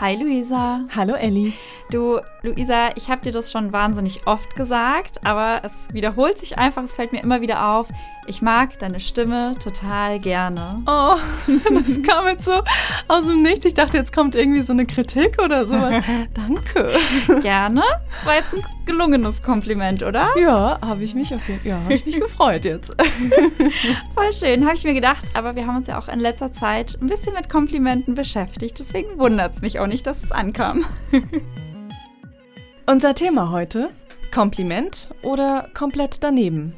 Hi Luisa. Hallo Elli. Du, Luisa, ich habe dir das schon wahnsinnig oft gesagt, aber es wiederholt sich einfach, es fällt mir immer wieder auf. Ich mag deine Stimme total gerne. Oh, das kam jetzt so aus dem Nichts. Ich dachte, jetzt kommt irgendwie so eine Kritik oder sowas. Danke. Gerne. Das war jetzt ein gelungenes Kompliment, oder? Ja, habe ich mich auf jeden ja, habe ich mich gefreut jetzt. Voll schön, habe ich mir gedacht, aber wir haben uns ja auch in letzter Zeit ein bisschen mit Komplimenten beschäftigt. Deswegen wundert es mich auch nicht, dass es ankam. Unser Thema heute: Kompliment oder komplett daneben?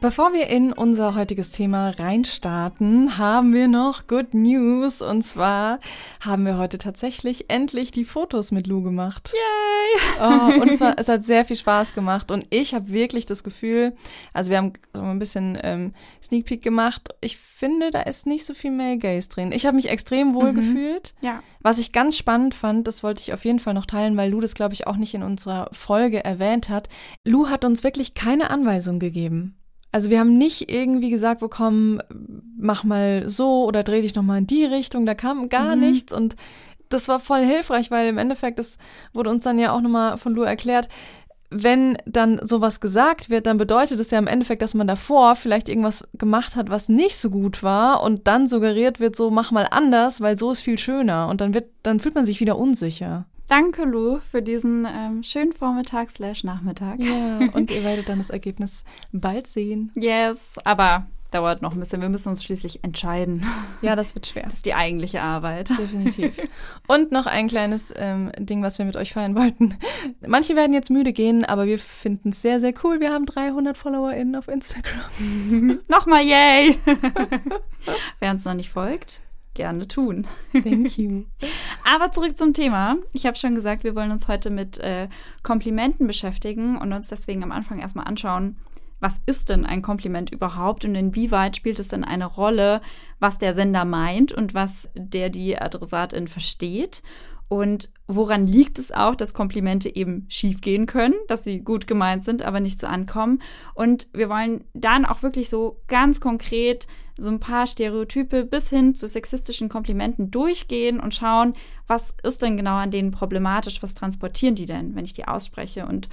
Bevor wir in unser heutiges Thema reinstarten, haben wir noch Good News. Und zwar haben wir heute tatsächlich endlich die Fotos mit Lou gemacht. Yay! Oh, und es, war, es hat sehr viel Spaß gemacht. Und ich habe wirklich das Gefühl, also wir haben so ein bisschen ähm, Sneak Peek gemacht. Ich finde, da ist nicht so viel Male Gaze drin. Ich habe mich extrem wohl mhm. gefühlt. Ja. Was ich ganz spannend fand, das wollte ich auf jeden Fall noch teilen, weil Lou das, glaube ich, auch nicht in unserer Folge erwähnt hat. Lou hat uns wirklich keine Anweisung gegeben. Also wir haben nicht irgendwie gesagt, wo komm, mach mal so oder dreh dich nochmal in die Richtung. Da kam gar mhm. nichts und das war voll hilfreich, weil im Endeffekt, das wurde uns dann ja auch nochmal von Lou erklärt, wenn dann sowas gesagt wird, dann bedeutet es ja im Endeffekt, dass man davor vielleicht irgendwas gemacht hat, was nicht so gut war und dann suggeriert wird, so mach mal anders, weil so ist viel schöner und dann wird, dann fühlt man sich wieder unsicher. Danke, Lu, für diesen ähm, schönen Vormittag slash Nachmittag. Ja, und ihr werdet dann das Ergebnis bald sehen. Yes, aber dauert noch ein bisschen. Wir müssen uns schließlich entscheiden. Ja, das wird schwer. Das ist die eigentliche Arbeit. Definitiv. Und noch ein kleines ähm, Ding, was wir mit euch feiern wollten. Manche werden jetzt müde gehen, aber wir finden es sehr, sehr cool. Wir haben 300 FollowerInnen auf Instagram. Nochmal yay! Wer uns noch nicht folgt, gerne tun. Thank you. Aber zurück zum Thema. Ich habe schon gesagt, wir wollen uns heute mit äh, Komplimenten beschäftigen und uns deswegen am Anfang erstmal anschauen, was ist denn ein Kompliment überhaupt und inwieweit spielt es denn eine Rolle, was der Sender meint und was der die Adressatin versteht. Und woran liegt es auch, dass Komplimente eben schiefgehen können, dass sie gut gemeint sind, aber nicht so ankommen? Und wir wollen dann auch wirklich so ganz konkret so ein paar Stereotype bis hin zu sexistischen Komplimenten durchgehen und schauen, was ist denn genau an denen problematisch, was transportieren die denn, wenn ich die ausspreche? Und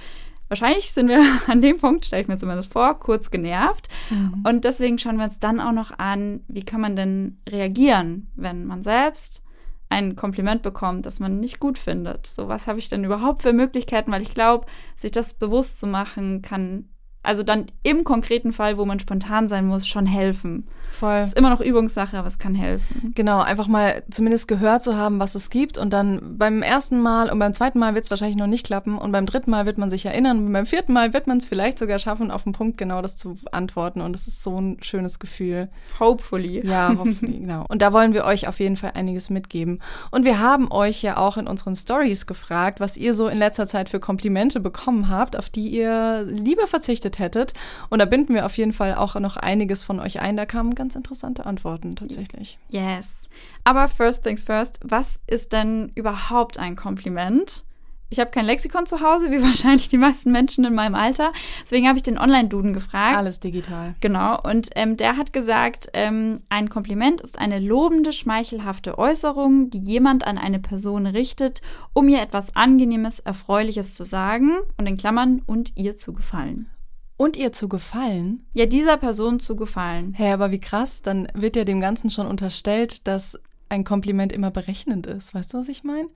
wahrscheinlich sind wir an dem Punkt, stelle ich mir zumindest vor, kurz genervt. Mhm. Und deswegen schauen wir uns dann auch noch an, wie kann man denn reagieren, wenn man selbst ein Kompliment bekommt, das man nicht gut findet. So, was habe ich denn überhaupt für Möglichkeiten? Weil ich glaube, sich das bewusst zu machen, kann also dann im konkreten Fall, wo man spontan sein muss, schon helfen. Voll. Ist immer noch Übungssache, aber es kann helfen. Genau, einfach mal zumindest gehört zu haben, was es gibt und dann beim ersten Mal und beim zweiten Mal wird es wahrscheinlich noch nicht klappen und beim dritten Mal wird man sich erinnern und beim vierten Mal wird man es vielleicht sogar schaffen, auf den Punkt genau das zu antworten und es ist so ein schönes Gefühl. Hopefully. Ja, hopefully, genau. Und da wollen wir euch auf jeden Fall einiges mitgeben. Und wir haben euch ja auch in unseren Stories gefragt, was ihr so in letzter Zeit für Komplimente bekommen habt, auf die ihr lieber verzichtet hättet. Und da binden wir auf jeden Fall auch noch einiges von euch ein. Da kamen ganz interessante Antworten tatsächlich. Yes. Aber first things first, was ist denn überhaupt ein Kompliment? Ich habe kein Lexikon zu Hause, wie wahrscheinlich die meisten Menschen in meinem Alter. Deswegen habe ich den Online-Duden gefragt. Alles digital. Genau. Und ähm, der hat gesagt, ähm, ein Kompliment ist eine lobende, schmeichelhafte Äußerung, die jemand an eine Person richtet, um ihr etwas Angenehmes, Erfreuliches zu sagen und in Klammern und ihr zu gefallen. Und ihr zu gefallen? Ja, dieser Person zu gefallen. Hä, hey, aber wie krass, dann wird ja dem Ganzen schon unterstellt, dass ein Kompliment immer berechnend ist. Weißt du, was ich meine?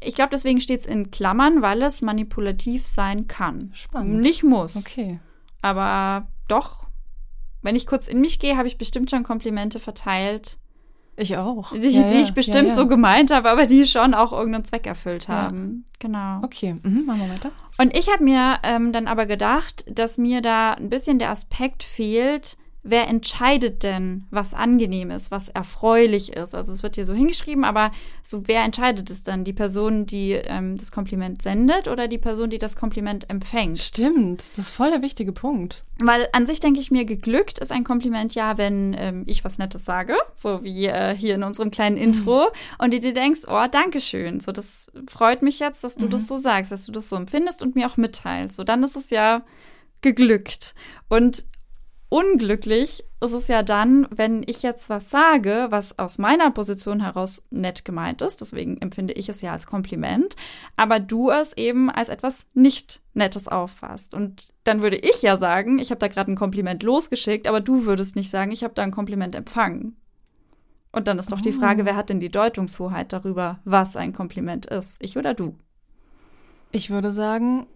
Ich glaube, deswegen steht es in Klammern, weil es manipulativ sein kann. Spannend. Nicht muss. Okay. Aber doch. Wenn ich kurz in mich gehe, habe ich bestimmt schon Komplimente verteilt, ich auch. Die, ja, die ich bestimmt ja, ja. so gemeint habe, aber die schon auch irgendeinen Zweck erfüllt haben. Genau. Okay, mhm, machen wir weiter. Und ich habe mir ähm, dann aber gedacht, dass mir da ein bisschen der Aspekt fehlt, wer entscheidet denn, was angenehm ist, was erfreulich ist? Also es wird hier so hingeschrieben, aber so wer entscheidet es dann? Die Person, die ähm, das Kompliment sendet oder die Person, die das Kompliment empfängt? Stimmt, das ist voll der wichtige Punkt. Weil an sich denke ich mir, geglückt ist ein Kompliment ja, wenn ähm, ich was Nettes sage, so wie äh, hier in unserem kleinen Intro, mhm. und du dir denkst, oh, danke schön, so das freut mich jetzt, dass du mhm. das so sagst, dass du das so empfindest und mir auch mitteilst. So dann ist es ja geglückt. Und unglücklich ist es ja dann, wenn ich jetzt was sage, was aus meiner Position heraus nett gemeint ist, deswegen empfinde ich es ja als Kompliment, aber du es eben als etwas nicht Nettes auffasst. Und dann würde ich ja sagen, ich habe da gerade ein Kompliment losgeschickt, aber du würdest nicht sagen, ich habe da ein Kompliment empfangen. Und dann ist doch oh. die Frage, wer hat denn die Deutungshoheit darüber, was ein Kompliment ist? Ich oder du? Ich würde sagen,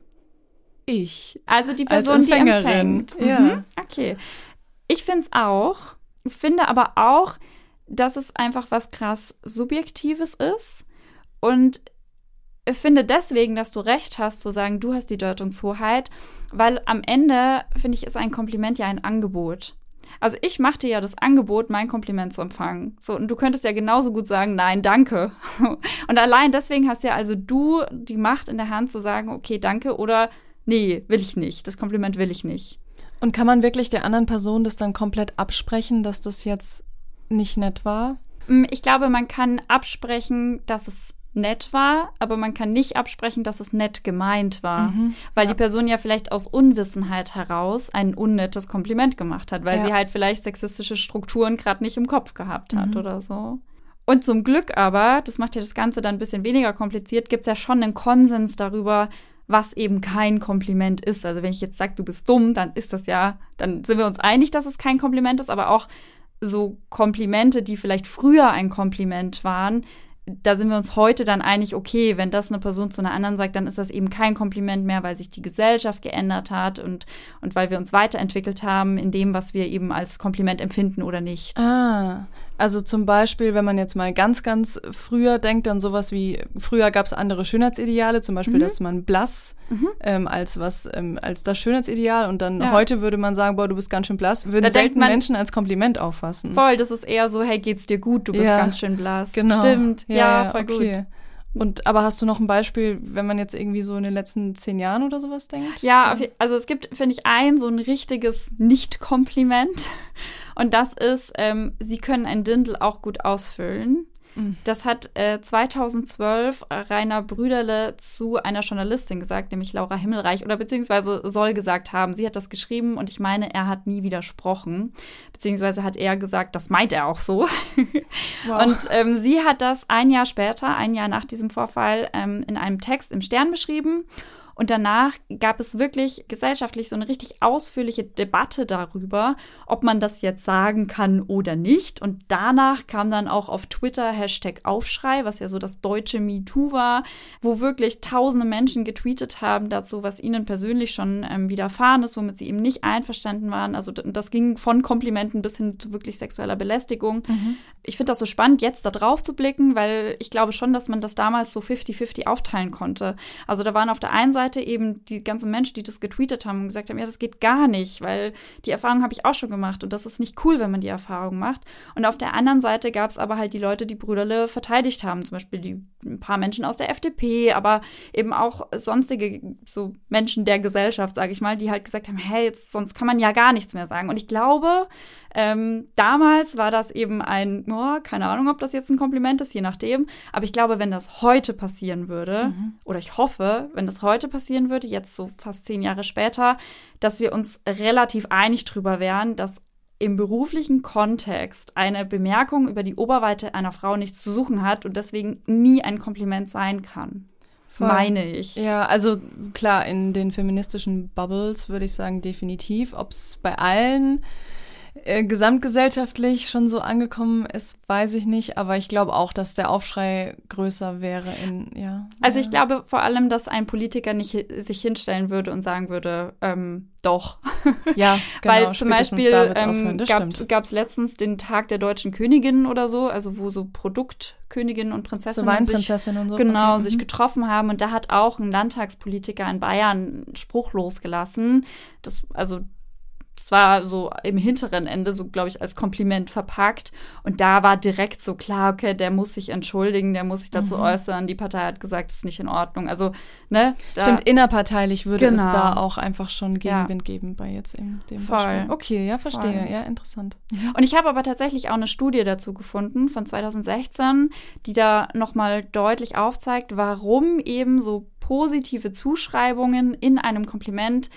ich. Also die Person, die empfängt. Ja. Mhm. Okay. Ich finde es auch, finde aber auch, dass es einfach was krass Subjektives ist. Und finde deswegen, dass du recht hast, zu sagen, du hast die Deutungshoheit, weil am Ende, finde ich, ist ein Kompliment ja ein Angebot. Also ich mache dir ja das Angebot, mein Kompliment zu empfangen. So, und du könntest ja genauso gut sagen, nein, danke. Und allein deswegen hast ja also du die Macht in der Hand zu sagen, okay, danke oder nee, will ich nicht. Das Kompliment will ich nicht. Und kann man wirklich der anderen Person das dann komplett absprechen, dass das jetzt nicht nett war? Mm, ich glaube, man kann absprechen, dass es nett war, aber man kann nicht absprechen, dass es nett gemeint war, mhm, weil ja. die Person ja vielleicht aus Unwissenheit heraus ein unnettes Kompliment gemacht hat, weil ja. sie halt vielleicht sexistische Strukturen gerade nicht im Kopf gehabt hat mhm. oder so. Und zum Glück aber, das macht ja das Ganze dann ein bisschen weniger kompliziert, gibt es ja schon einen Konsens darüber, was eben kein Kompliment ist. Also wenn ich jetzt sage, du bist dumm, dann ist das ja, dann sind wir uns einig, dass es kein Kompliment ist, aber auch so Komplimente, die vielleicht früher ein Kompliment waren, da sind wir uns heute dann einig, okay, wenn das eine Person zu einer anderen sagt, dann ist das eben kein Kompliment mehr, weil sich die Gesellschaft geändert hat und, und weil wir uns weiterentwickelt haben in dem, was wir eben als Kompliment empfinden oder nicht. Ah, also zum Beispiel, wenn man jetzt mal ganz, ganz früher denkt, dann sowas wie, früher gab es andere Schönheitsideale, zum Beispiel, mhm. dass man blass mhm. ähm, als was, ähm, als das Schönheitsideal und dann ja. heute würde man sagen, boah, du bist ganz schön blass, würden da selten Menschen als Kompliment auffassen. Voll, das ist eher so, hey, geht's dir gut, du bist ja, ganz schön blass. Genau. Stimmt, ja, ja voll okay. gut. Und aber hast du noch ein Beispiel, wenn man jetzt irgendwie so in den letzten zehn Jahren oder sowas denkt? Ja, also es gibt, finde ich, ein so ein richtiges Nicht-Kompliment. Und das ist, ähm, sie können ein Dindel auch gut ausfüllen. Mhm. Das hat äh, 2012 Rainer Brüderle zu einer Journalistin gesagt, nämlich Laura Himmelreich, oder beziehungsweise soll gesagt haben, sie hat das geschrieben und ich meine, er hat nie widersprochen. Beziehungsweise hat er gesagt, das meint er auch so. Wow. Und ähm, sie hat das ein Jahr später, ein Jahr nach diesem Vorfall, ähm, in einem Text im Stern beschrieben. Und danach gab es wirklich gesellschaftlich so eine richtig ausführliche Debatte darüber, ob man das jetzt sagen kann oder nicht. Und danach kam dann auch auf Twitter Hashtag Aufschrei, was ja so das deutsche MeToo war, wo wirklich tausende Menschen getweetet haben dazu, was ihnen persönlich schon ähm, widerfahren ist, womit sie eben nicht einverstanden waren. Also das ging von Komplimenten bis hin zu wirklich sexueller Belästigung. Mhm. Ich finde das so spannend, jetzt da drauf zu blicken, weil ich glaube schon, dass man das damals so 50-50 aufteilen konnte. Also da waren auf der einen Seite Seite eben die ganzen Menschen, die das getweetet haben und gesagt haben, ja, das geht gar nicht, weil die Erfahrung habe ich auch schon gemacht und das ist nicht cool, wenn man die Erfahrung macht. Und auf der anderen Seite gab es aber halt die Leute, die Brüderle verteidigt haben, zum Beispiel die, ein paar Menschen aus der FDP, aber eben auch sonstige so Menschen der Gesellschaft, sage ich mal, die halt gesagt haben, hey, jetzt, sonst kann man ja gar nichts mehr sagen. Und ich glaube, ähm, damals war das eben ein, oh, keine Ahnung, ob das jetzt ein Kompliment ist, je nachdem. Aber ich glaube, wenn das heute passieren würde, mhm. oder ich hoffe, wenn das heute passieren würde, jetzt so fast zehn Jahre später, dass wir uns relativ einig drüber wären, dass im beruflichen Kontext eine Bemerkung über die Oberweite einer Frau nichts zu suchen hat und deswegen nie ein Kompliment sein kann. Voll. Meine ich. Ja, also klar, in den feministischen Bubbles würde ich sagen, definitiv. Ob es bei allen äh, gesamtgesellschaftlich schon so angekommen ist, weiß ich nicht, aber ich glaube auch, dass der Aufschrei größer wäre in, ja. Also ich glaube vor allem, dass ein Politiker nicht sich hinstellen würde und sagen würde, ähm, doch. Ja, genau. Weil zum Beispiel ähm, gab es letztens den Tag der deutschen Königin oder so, also wo so Produktköniginnen und Prinzessinnen so sich, und so. genau, okay. sich mhm. getroffen haben und da hat auch ein Landtagspolitiker in Bayern einen Spruch losgelassen. Das, also zwar so im hinteren Ende, so glaube ich, als Kompliment verpackt. Und da war direkt so klar, okay, der muss sich entschuldigen, der muss sich dazu mhm. äußern. Die Partei hat gesagt, es ist nicht in Ordnung. Also, ne? Da, Stimmt, innerparteilich würde genau. es da auch einfach schon Gegenwind ja. geben bei jetzt in dem Voll. Beispiel. Okay, ja, verstehe. Voll. Ja, interessant. Mhm. Und ich habe aber tatsächlich auch eine Studie dazu gefunden von 2016, die da nochmal deutlich aufzeigt, warum eben so positive Zuschreibungen in einem Kompliment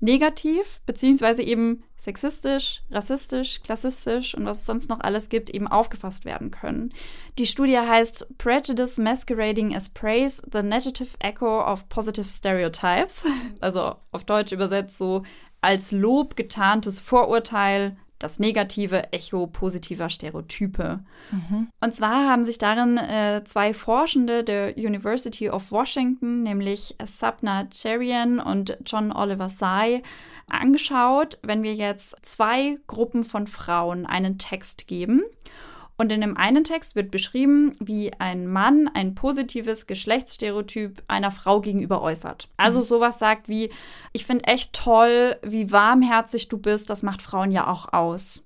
negativ, beziehungsweise eben sexistisch, rassistisch, klassistisch und was es sonst noch alles gibt, eben aufgefasst werden können. Die Studie heißt Prejudice Masquerading as Praise, the Negative Echo of Positive Stereotypes. Also auf Deutsch übersetzt so als Lob getarntes Vorurteil das negative Echo positiver Stereotype. Mhm. Und zwar haben sich darin äh, zwei Forschende der University of Washington, nämlich Sabna Cherian und John Oliver Sy, angeschaut, wenn wir jetzt zwei Gruppen von Frauen einen Text geben und in dem einen Text wird beschrieben, wie ein Mann ein positives Geschlechtsstereotyp einer Frau gegenüber äußert. Also mhm. sowas sagt wie, ich finde echt toll, wie warmherzig du bist, das macht Frauen ja auch aus.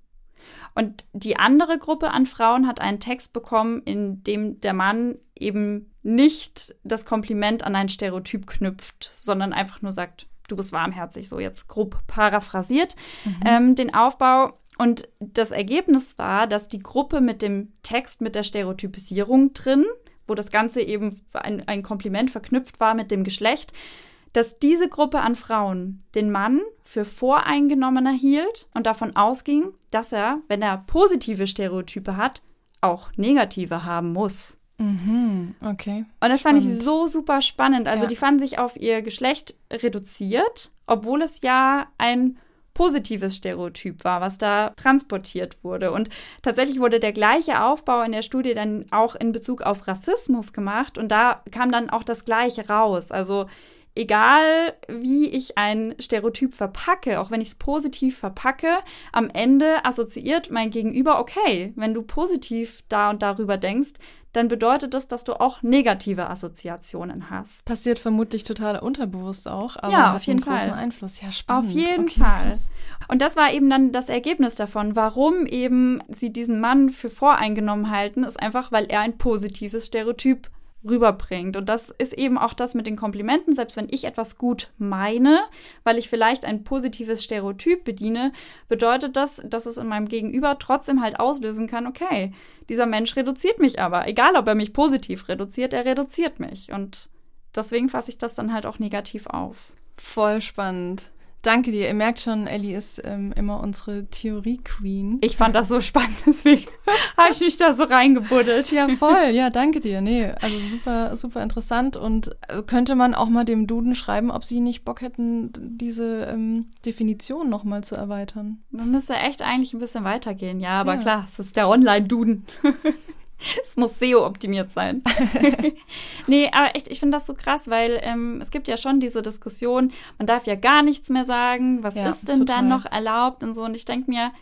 Und die andere Gruppe an Frauen hat einen Text bekommen, in dem der Mann eben nicht das Kompliment an ein Stereotyp knüpft, sondern einfach nur sagt, du bist warmherzig, so jetzt grob paraphrasiert, mhm. ähm, den Aufbau. Und das Ergebnis war, dass die Gruppe mit dem Text mit der Stereotypisierung drin, wo das Ganze eben ein, ein Kompliment verknüpft war mit dem Geschlecht, dass diese Gruppe an Frauen den Mann für voreingenommener hielt und davon ausging, dass er, wenn er positive Stereotype hat, auch negative haben muss. Mhm, okay. Und das spannend. fand ich so super spannend. Also ja. die fanden sich auf ihr Geschlecht reduziert, obwohl es ja ein positives Stereotyp war, was da transportiert wurde. Und tatsächlich wurde der gleiche Aufbau in der Studie dann auch in Bezug auf Rassismus gemacht und da kam dann auch das Gleiche raus. Also egal wie ich ein Stereotyp verpacke, auch wenn ich es positiv verpacke, am Ende assoziiert mein Gegenüber, okay, wenn du positiv da und darüber denkst, dann bedeutet das, dass du auch negative Assoziationen hast. Passiert vermutlich total unterbewusst auch, aber ja, auf jeden einen großen Fall. Einfluss. Ja, spannend. Auf jeden okay, Fall. Krass. Und das war eben dann das Ergebnis davon. Warum eben sie diesen Mann für voreingenommen halten, ist einfach, weil er ein positives Stereotyp rüberbringt. Und das ist eben auch das mit den Komplimenten. Selbst wenn ich etwas gut meine, weil ich vielleicht ein positives Stereotyp bediene, bedeutet das, dass es in meinem Gegenüber trotzdem halt auslösen kann, okay, dieser Mensch reduziert mich aber. Egal, ob er mich positiv reduziert, er reduziert mich. Und deswegen fasse ich das dann halt auch negativ auf. Voll spannend. Danke dir. Ihr merkt schon, Ellie ist ähm, immer unsere Theorie-Queen. Ich fand das so spannend, deswegen habe ich mich da so reingebuddelt. Ja, voll. Ja, danke dir. Nee, also super, super interessant. Und äh, könnte man auch mal dem Duden schreiben, ob sie nicht Bock hätten, diese ähm, Definition nochmal zu erweitern? Man müsste echt eigentlich ein bisschen weitergehen. Ja, aber ja. klar, es ist der Online-Duden. es muss SEO-optimiert sein. nee, aber echt, ich finde das so krass, weil ähm, es gibt ja schon diese Diskussion, man darf ja gar nichts mehr sagen, was ja, ist denn total. dann noch erlaubt und so. Und ich denke mir,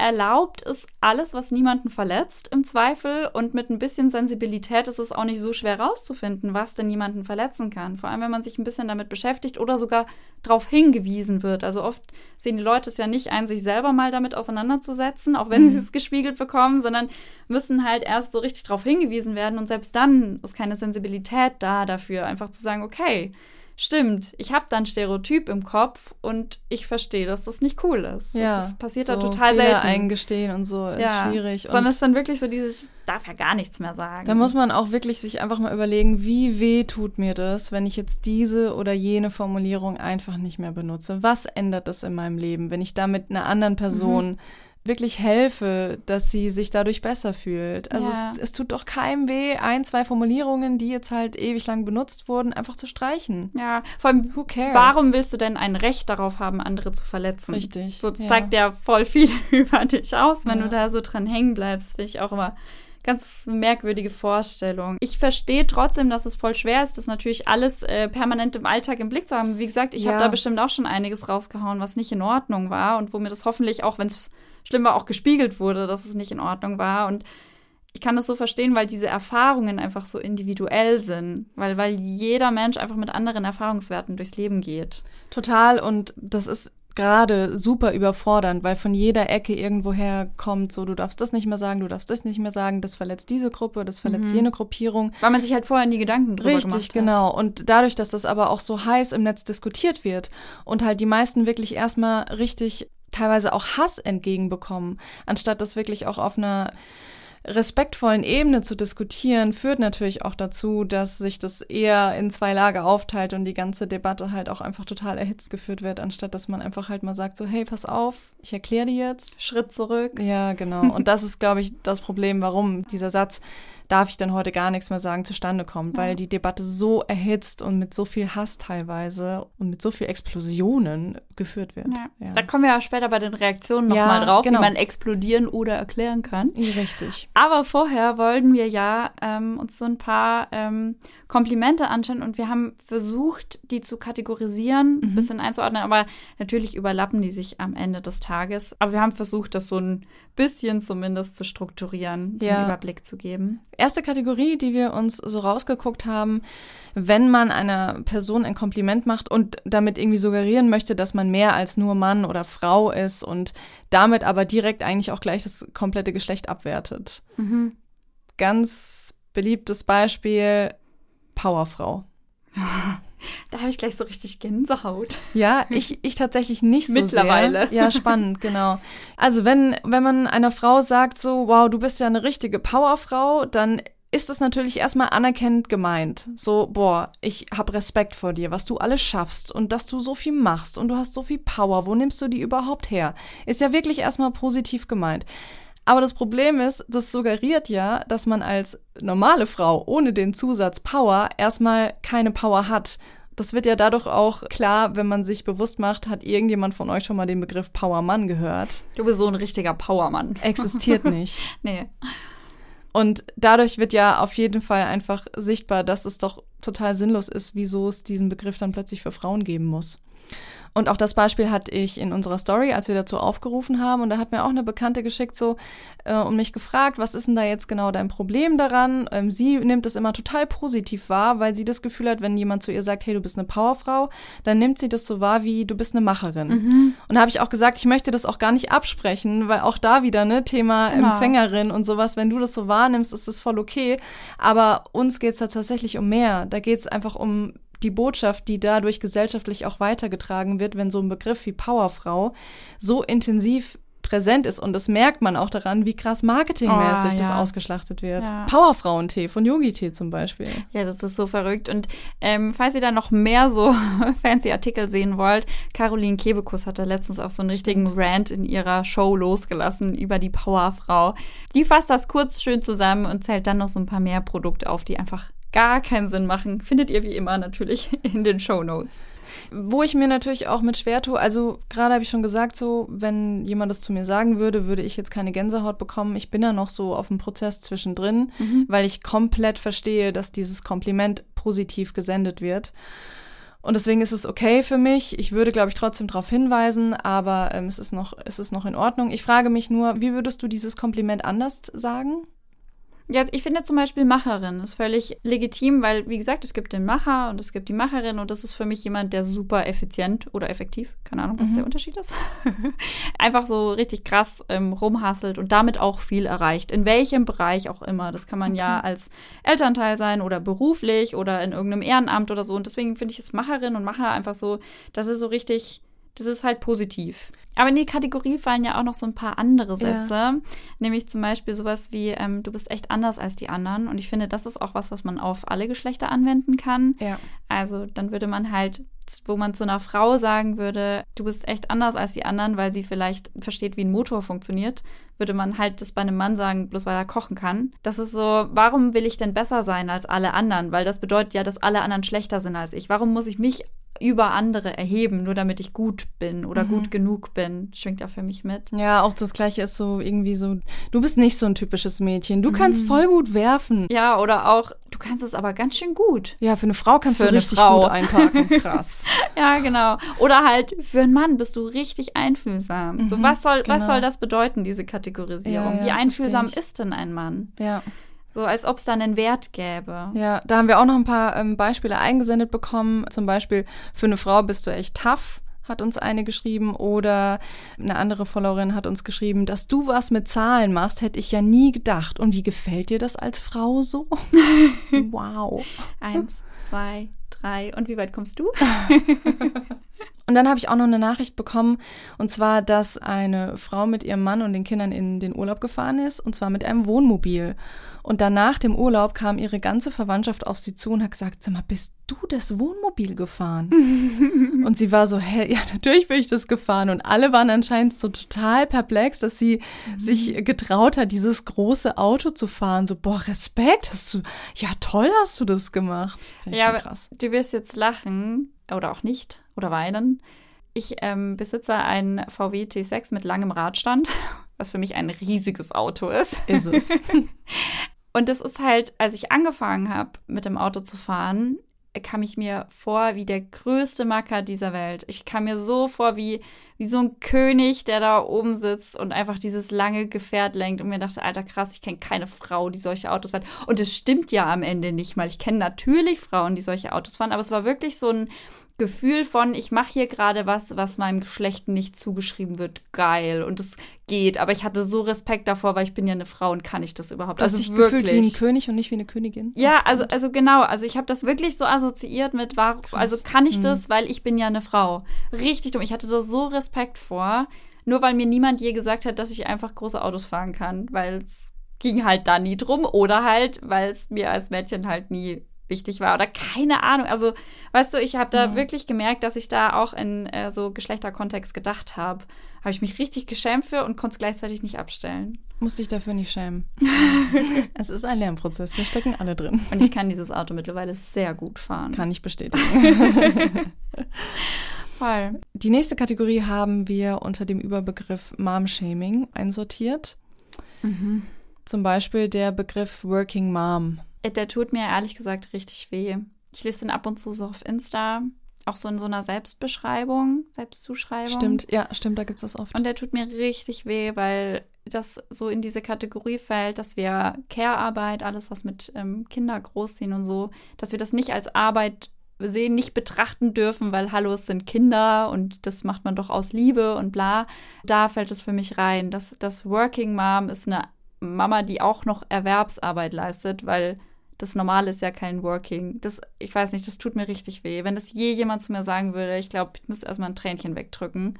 erlaubt ist alles, was niemanden verletzt, im Zweifel. Und mit ein bisschen Sensibilität ist es auch nicht so schwer rauszufinden, was denn jemanden verletzen kann. Vor allem, wenn man sich ein bisschen damit beschäftigt oder sogar darauf hingewiesen wird. Also oft sehen die Leute es ja nicht ein, sich selber mal damit auseinanderzusetzen, auch wenn mhm. sie es gespiegelt bekommen, sondern müssen halt erst so richtig darauf hingewiesen werden. Und selbst dann ist keine Sensibilität da dafür, einfach zu sagen, okay, stimmt, ich habe dann Stereotyp im Kopf und ich verstehe, dass das nicht cool ist. Ja, und das passiert so da total Fehler selten. eingestehen und so ist ja, schwierig. Sondern es ist dann wirklich so dieses, ich darf ja gar nichts mehr sagen. Da muss man auch wirklich sich einfach mal überlegen, wie weh tut mir das, wenn ich jetzt diese oder jene Formulierung einfach nicht mehr benutze. Was ändert das in meinem Leben, wenn ich da mit einer anderen Person mhm wirklich helfe, dass sie sich dadurch besser fühlt. Also ja. es, es, tut doch keinem weh, ein, zwei Formulierungen, die jetzt halt ewig lang benutzt wurden, einfach zu streichen. Ja, vor allem, Who cares? warum willst du denn ein Recht darauf haben, andere zu verletzen? Richtig. So, das ja. zeigt ja voll viel über dich aus, wenn ja. du da so dran hängen bleibst. Finde ich auch immer ganz merkwürdige Vorstellung. Ich verstehe trotzdem, dass es voll schwer ist, das natürlich alles äh, permanent im Alltag im Blick zu haben. Wie gesagt, ich ja. habe da bestimmt auch schon einiges rausgehauen, was nicht in Ordnung war und wo mir das hoffentlich, auch wenn es schlimm war, auch gespiegelt wurde, dass es nicht in Ordnung war. Und ich kann das so verstehen, weil diese Erfahrungen einfach so individuell sind, weil, weil jeder Mensch einfach mit anderen Erfahrungswerten durchs Leben geht. Total und das ist gerade super überfordernd, weil von jeder Ecke irgendwoher kommt, so du darfst das nicht mehr sagen, du darfst das nicht mehr sagen, das verletzt diese Gruppe, das verletzt mhm. jene Gruppierung. Weil man sich halt vorher nie Gedanken drüber Richtig, gemacht hat. genau. Und dadurch, dass das aber auch so heiß im Netz diskutiert wird und halt die meisten wirklich erstmal richtig teilweise auch Hass entgegenbekommen, anstatt das wirklich auch auf einer respektvollen Ebene zu diskutieren, führt natürlich auch dazu, dass sich das eher in zwei Lager aufteilt und die ganze Debatte halt auch einfach total erhitzt geführt wird, anstatt dass man einfach halt mal sagt so, hey, pass auf, ich erkläre dir jetzt. Schritt zurück. Ja, genau. Und das ist, glaube ich, das Problem, warum dieser Satz darf ich dann heute gar nichts mehr sagen, zustande kommt, ja. weil die Debatte so erhitzt und mit so viel Hass teilweise und mit so viel Explosionen geführt wird. Ja. Ja. Da kommen wir ja später bei den Reaktionen nochmal drauf, genau. wie man explodieren oder erklären kann. Richtig. Aber vorher wollten wir ja ähm, uns so ein paar ähm, Komplimente anschauen und wir haben versucht, die zu kategorisieren, mhm. ein bisschen einzuordnen, aber natürlich überlappen die sich am Ende des Tages. Aber wir haben versucht, das so ein bisschen zumindest zu strukturieren, ja. den Überblick zu geben. Erste Kategorie, die wir uns so rausgeguckt haben, wenn man einer Person ein Kompliment macht und damit irgendwie suggerieren möchte, dass man mehr als nur Mann oder Frau ist und damit aber direkt eigentlich auch gleich das komplette Geschlecht abwertet. Mhm. Ganz beliebtes Beispiel, Powerfrau. Da habe ich gleich so richtig Gänsehaut. Ja, ich, ich tatsächlich nicht so Mittlerweile. Sehr. Ja, spannend, genau. Also wenn, wenn man einer Frau sagt so, wow, du bist ja eine richtige Powerfrau, dann ist es natürlich erstmal anerkennend gemeint. So, boah, ich habe Respekt vor dir, was du alles schaffst und dass du so viel machst und du hast so viel Power. Wo nimmst du die überhaupt her? Ist ja wirklich erstmal positiv gemeint. Aber das Problem ist, das suggeriert ja, dass man als normale Frau ohne den Zusatz Power erstmal keine Power hat. Das wird ja dadurch auch klar, wenn man sich bewusst macht, hat irgendjemand von euch schon mal den Begriff Powermann gehört? Du bist so ein richtiger Powermann. Existiert nicht. nee. Und dadurch wird ja auf jeden Fall einfach sichtbar, dass es doch total sinnlos ist, wieso es diesen Begriff dann plötzlich für Frauen geben muss. Und auch das Beispiel hatte ich in unserer Story, als wir dazu aufgerufen haben. Und da hat mir auch eine Bekannte geschickt so äh, und mich gefragt, was ist denn da jetzt genau dein Problem daran? Ähm, sie nimmt es immer total positiv wahr, weil sie das Gefühl hat, wenn jemand zu ihr sagt, hey, du bist eine Powerfrau, dann nimmt sie das so wahr, wie du bist eine Macherin. Mhm. Und da habe ich auch gesagt, ich möchte das auch gar nicht absprechen, weil auch da wieder ne Thema genau. Empfängerin und sowas, wenn du das so wahrnimmst, ist das voll okay. Aber uns geht es da tatsächlich um mehr. Da geht es einfach um die Botschaft, die dadurch gesellschaftlich auch weitergetragen wird, wenn so ein Begriff wie Powerfrau so intensiv präsent ist und das merkt man auch daran, wie krass marketingmäßig oh, ja. das ausgeschlachtet wird. Ja. Powerfrauentee von Yogi-Tee zum Beispiel. Ja, das ist so verrückt. Und ähm, falls ihr da noch mehr so fancy Artikel sehen wollt, Caroline Kebekus hat da letztens auch so einen richtigen Stimmt. Rant in ihrer Show losgelassen über die Powerfrau. Die fasst das kurz schön zusammen und zählt dann noch so ein paar mehr Produkte auf, die einfach gar keinen Sinn machen, findet ihr wie immer natürlich in den Show Notes. Wo ich mir natürlich auch mit schwer tue, also gerade habe ich schon gesagt, so, wenn jemand das zu mir sagen würde, würde ich jetzt keine Gänsehaut bekommen. Ich bin ja noch so auf dem Prozess zwischendrin, mhm. weil ich komplett verstehe, dass dieses Kompliment positiv gesendet wird. Und deswegen ist es okay für mich. Ich würde, glaube ich, trotzdem darauf hinweisen, aber ähm, es, ist noch, es ist noch in Ordnung. Ich frage mich nur, wie würdest du dieses Kompliment anders sagen? Ja, ich finde zum Beispiel Macherin ist völlig legitim, weil, wie gesagt, es gibt den Macher und es gibt die Macherin und das ist für mich jemand, der super effizient oder effektiv, keine Ahnung, was mhm. der Unterschied ist, einfach so richtig krass ähm, rumhasselt und damit auch viel erreicht. In welchem Bereich auch immer. Das kann man okay. ja als Elternteil sein oder beruflich oder in irgendeinem Ehrenamt oder so. Und deswegen finde ich es Macherin und Macher einfach so, das ist so richtig das ist halt positiv. Aber in die Kategorie fallen ja auch noch so ein paar andere Sätze. Ja. Nämlich zum Beispiel sowas wie, ähm, du bist echt anders als die anderen. Und ich finde, das ist auch was, was man auf alle Geschlechter anwenden kann. Ja. Also dann würde man halt, wo man zu einer Frau sagen würde, du bist echt anders als die anderen, weil sie vielleicht versteht, wie ein Motor funktioniert, würde man halt das bei einem Mann sagen, bloß weil er kochen kann. Das ist so, warum will ich denn besser sein als alle anderen? Weil das bedeutet ja, dass alle anderen schlechter sind als ich. Warum muss ich mich über andere erheben, nur damit ich gut bin oder mhm. gut genug bin, schwingt ja für mich mit. Ja, auch das Gleiche ist so irgendwie so, du bist nicht so ein typisches Mädchen, du mhm. kannst voll gut werfen. Ja, oder auch, du kannst es aber ganz schön gut. Ja, für eine Frau kannst für du richtig Frau. gut einpacken, krass. ja, genau. Oder halt, für einen Mann bist du richtig einfühlsam. Mhm, so, was soll, genau. was soll das bedeuten, diese Kategorisierung? Ja, ja, Wie einfühlsam ist denn ein Mann? Ja. So als ob es da einen Wert gäbe. Ja, da haben wir auch noch ein paar ähm, Beispiele eingesendet bekommen. Zum Beispiel, für eine Frau bist du echt tough, hat uns eine geschrieben. Oder eine andere Followerin hat uns geschrieben, dass du was mit Zahlen machst, hätte ich ja nie gedacht. Und wie gefällt dir das als Frau so? wow. Eins, zwei, drei. Und wie weit kommst du? Und dann habe ich auch noch eine Nachricht bekommen, und zwar, dass eine Frau mit ihrem Mann und den Kindern in den Urlaub gefahren ist, und zwar mit einem Wohnmobil. Und dann nach dem Urlaub kam ihre ganze Verwandtschaft auf sie zu und hat gesagt, sag mal, bist du das Wohnmobil gefahren? und sie war so, hä, ja, natürlich bin ich das gefahren. Und alle waren anscheinend so total perplex, dass sie mhm. sich getraut hat, dieses große Auto zu fahren. So, boah, Respekt, hast du, ja, toll hast du das gemacht. Ja, krass. du wirst jetzt lachen oder auch nicht oder weinen. Ich ähm, besitze einen VW T6 mit langem Radstand, was für mich ein riesiges Auto ist. Ist es. Und das ist halt, als ich angefangen habe, mit dem Auto zu fahren, kam ich mir vor wie der größte Macker dieser Welt. Ich kam mir so vor wie, wie so ein König, der da oben sitzt und einfach dieses lange Gefährt lenkt und mir dachte, alter krass, ich kenne keine Frau, die solche Autos fährt. Und es stimmt ja am Ende nicht mal. Ich kenne natürlich Frauen, die solche Autos fahren, aber es war wirklich so ein, Gefühl von, ich mache hier gerade was, was meinem Geschlecht nicht zugeschrieben wird, geil und es geht. Aber ich hatte so Respekt davor, weil ich bin ja eine Frau und kann ich das überhaupt? Also ich wirklich wie ein König und nicht wie eine Königin. Ja, also also genau. Also ich habe das wirklich so assoziiert mit, warum? Also kann ich mhm. das, weil ich bin ja eine Frau. Richtig dumm. Ich hatte da so Respekt vor, nur weil mir niemand je gesagt hat, dass ich einfach große Autos fahren kann, weil es ging halt da nie drum oder halt, weil es mir als Mädchen halt nie wichtig war oder keine Ahnung. Also, weißt du, ich habe da ja. wirklich gemerkt, dass ich da auch in äh, so Geschlechterkontext gedacht habe. Habe ich mich richtig geschämt für und konnte es gleichzeitig nicht abstellen. Musste dich dafür nicht schämen. es ist ein Lernprozess. Wir stecken alle drin. Und ich kann dieses Auto mittlerweile sehr gut fahren. Kann ich bestätigen. Voll. Die nächste Kategorie haben wir unter dem Überbegriff Mom-Shaming einsortiert. Mhm. Zum Beispiel der Begriff Working Mom. Der tut mir ehrlich gesagt richtig weh. Ich lese den ab und zu so auf Insta, auch so in so einer Selbstbeschreibung, Selbstzuschreibung. Stimmt, ja, stimmt, da gibt es das oft. Und der tut mir richtig weh, weil das so in diese Kategorie fällt, dass wir Care-Arbeit, alles was mit ähm, Kinder großziehen und so, dass wir das nicht als Arbeit sehen, nicht betrachten dürfen, weil hallo, es sind Kinder und das macht man doch aus Liebe und bla. Da fällt es für mich rein. Das, das Working Mom ist eine Mama, die auch noch Erwerbsarbeit leistet, weil das Normale ist ja kein Working. Das, ich weiß nicht, das tut mir richtig weh. Wenn das je jemand zu mir sagen würde, ich glaube, ich müsste erstmal ein Tränchen wegdrücken.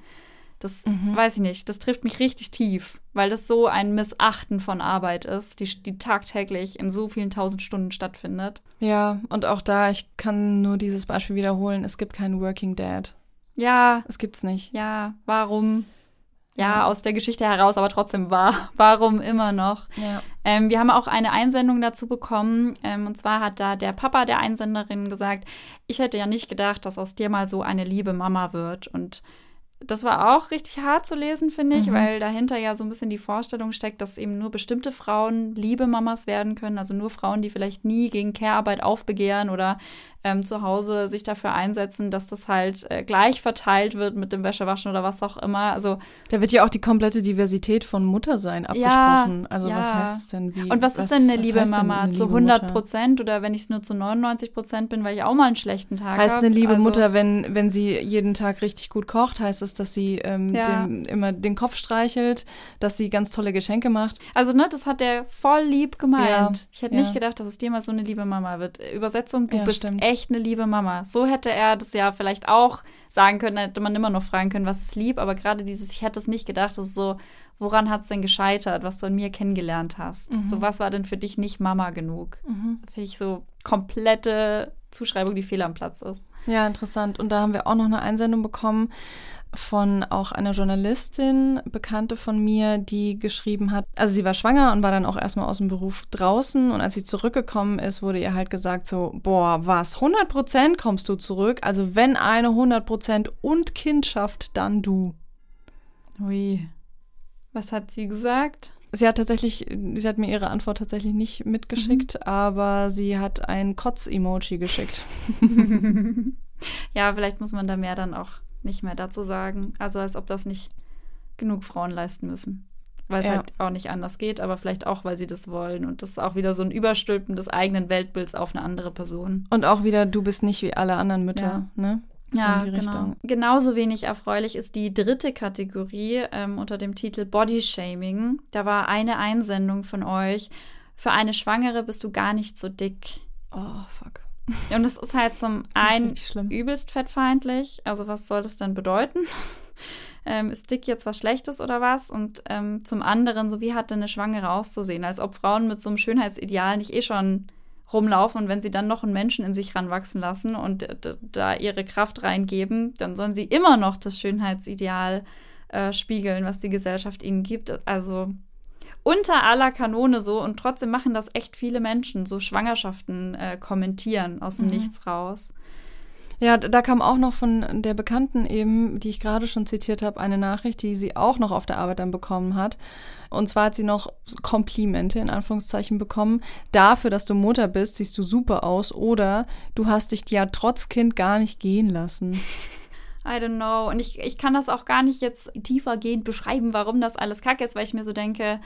Das mhm. weiß ich nicht. Das trifft mich richtig tief, weil das so ein Missachten von Arbeit ist, die, die tagtäglich in so vielen tausend Stunden stattfindet. Ja, und auch da, ich kann nur dieses Beispiel wiederholen: es gibt keinen Working Dad. Ja. Es gibt's nicht. Ja, warum? Ja, aus der Geschichte heraus, aber trotzdem war. Warum immer noch? Ja. Ähm, wir haben auch eine Einsendung dazu bekommen. Ähm, und zwar hat da der Papa der Einsenderin gesagt, ich hätte ja nicht gedacht, dass aus dir mal so eine liebe Mama wird. Und das war auch richtig hart zu lesen, finde ich, mhm. weil dahinter ja so ein bisschen die Vorstellung steckt, dass eben nur bestimmte Frauen liebe Mamas werden können. Also nur Frauen, die vielleicht nie gegen Care-Arbeit aufbegehren oder ähm, zu Hause sich dafür einsetzen, dass das halt äh, gleich verteilt wird mit dem Wäschewaschen oder was auch immer. Also da wird ja auch die komplette Diversität von Muttersein abgesprochen. Ja, also ja. was heißt es denn? Wie, Und was, was ist denn eine liebe Mama? Eine zu 100 Prozent oder wenn ich es nur zu 99 Prozent bin, weil ich auch mal einen schlechten Tag habe? Heißt eine liebe also, Mutter, wenn, wenn sie jeden Tag richtig gut kocht, heißt es, dass sie ähm, ja. dem, immer den Kopf streichelt, dass sie ganz tolle Geschenke macht? Also ne, das hat der voll lieb gemeint. Ich hätte nicht gedacht, dass es dir mal so eine liebe Mama wird. Übersetzung, du bist stimmt echt eine liebe Mama. So hätte er das ja vielleicht auch sagen können, hätte man immer noch fragen können, was ist lieb, aber gerade dieses, ich hätte es nicht gedacht, das ist so, woran hat es denn gescheitert, was du an mir kennengelernt hast? Mhm. So, was war denn für dich nicht Mama genug? Mhm. Finde ich so komplette Zuschreibung, die fehl am Platz ist. Ja, interessant. Und da haben wir auch noch eine Einsendung bekommen von auch einer Journalistin, Bekannte von mir, die geschrieben hat, also sie war schwanger und war dann auch erstmal aus dem Beruf draußen und als sie zurückgekommen ist, wurde ihr halt gesagt so, boah, was, 100 Prozent kommst du zurück? Also wenn eine 100 Prozent und Kindschaft, dann du. Ui. Was hat sie gesagt? Sie hat tatsächlich, sie hat mir ihre Antwort tatsächlich nicht mitgeschickt, mhm. aber sie hat ein Kotz-Emoji geschickt. ja, vielleicht muss man da mehr dann auch nicht mehr dazu sagen. Also als ob das nicht genug Frauen leisten müssen. Weil es ja. halt auch nicht anders geht, aber vielleicht auch, weil sie das wollen. Und das ist auch wieder so ein Überstülpen des eigenen Weltbilds auf eine andere Person. Und auch wieder, du bist nicht wie alle anderen Mütter, ja. ne? So ja, genau. Genauso wenig erfreulich ist die dritte Kategorie ähm, unter dem Titel Body Shaming. Da war eine Einsendung von euch. Für eine Schwangere bist du gar nicht so dick. Oh, fuck. Und es ist halt zum einen übelst fettfeindlich. Also was soll das denn bedeuten? ähm, ist dick jetzt was Schlechtes oder was? Und ähm, zum anderen, so wie hat denn eine Schwangere auszusehen? Als ob Frauen mit so einem Schönheitsideal nicht eh schon rumlaufen und wenn sie dann noch einen Menschen in sich ranwachsen lassen und da ihre Kraft reingeben, dann sollen sie immer noch das Schönheitsideal äh, spiegeln, was die Gesellschaft ihnen gibt. Also unter aller Kanone so und trotzdem machen das echt viele Menschen, so Schwangerschaften äh, kommentieren aus dem mhm. Nichts raus. Ja, da kam auch noch von der Bekannten eben, die ich gerade schon zitiert habe, eine Nachricht, die sie auch noch auf der Arbeit dann bekommen hat. Und zwar hat sie noch Komplimente in Anführungszeichen bekommen. Dafür, dass du Mutter bist, siehst du super aus oder du hast dich ja trotz Kind gar nicht gehen lassen. I don't know. Und ich, ich kann das auch gar nicht jetzt tiefergehend beschreiben, warum das alles kacke ist, weil ich mir so denke,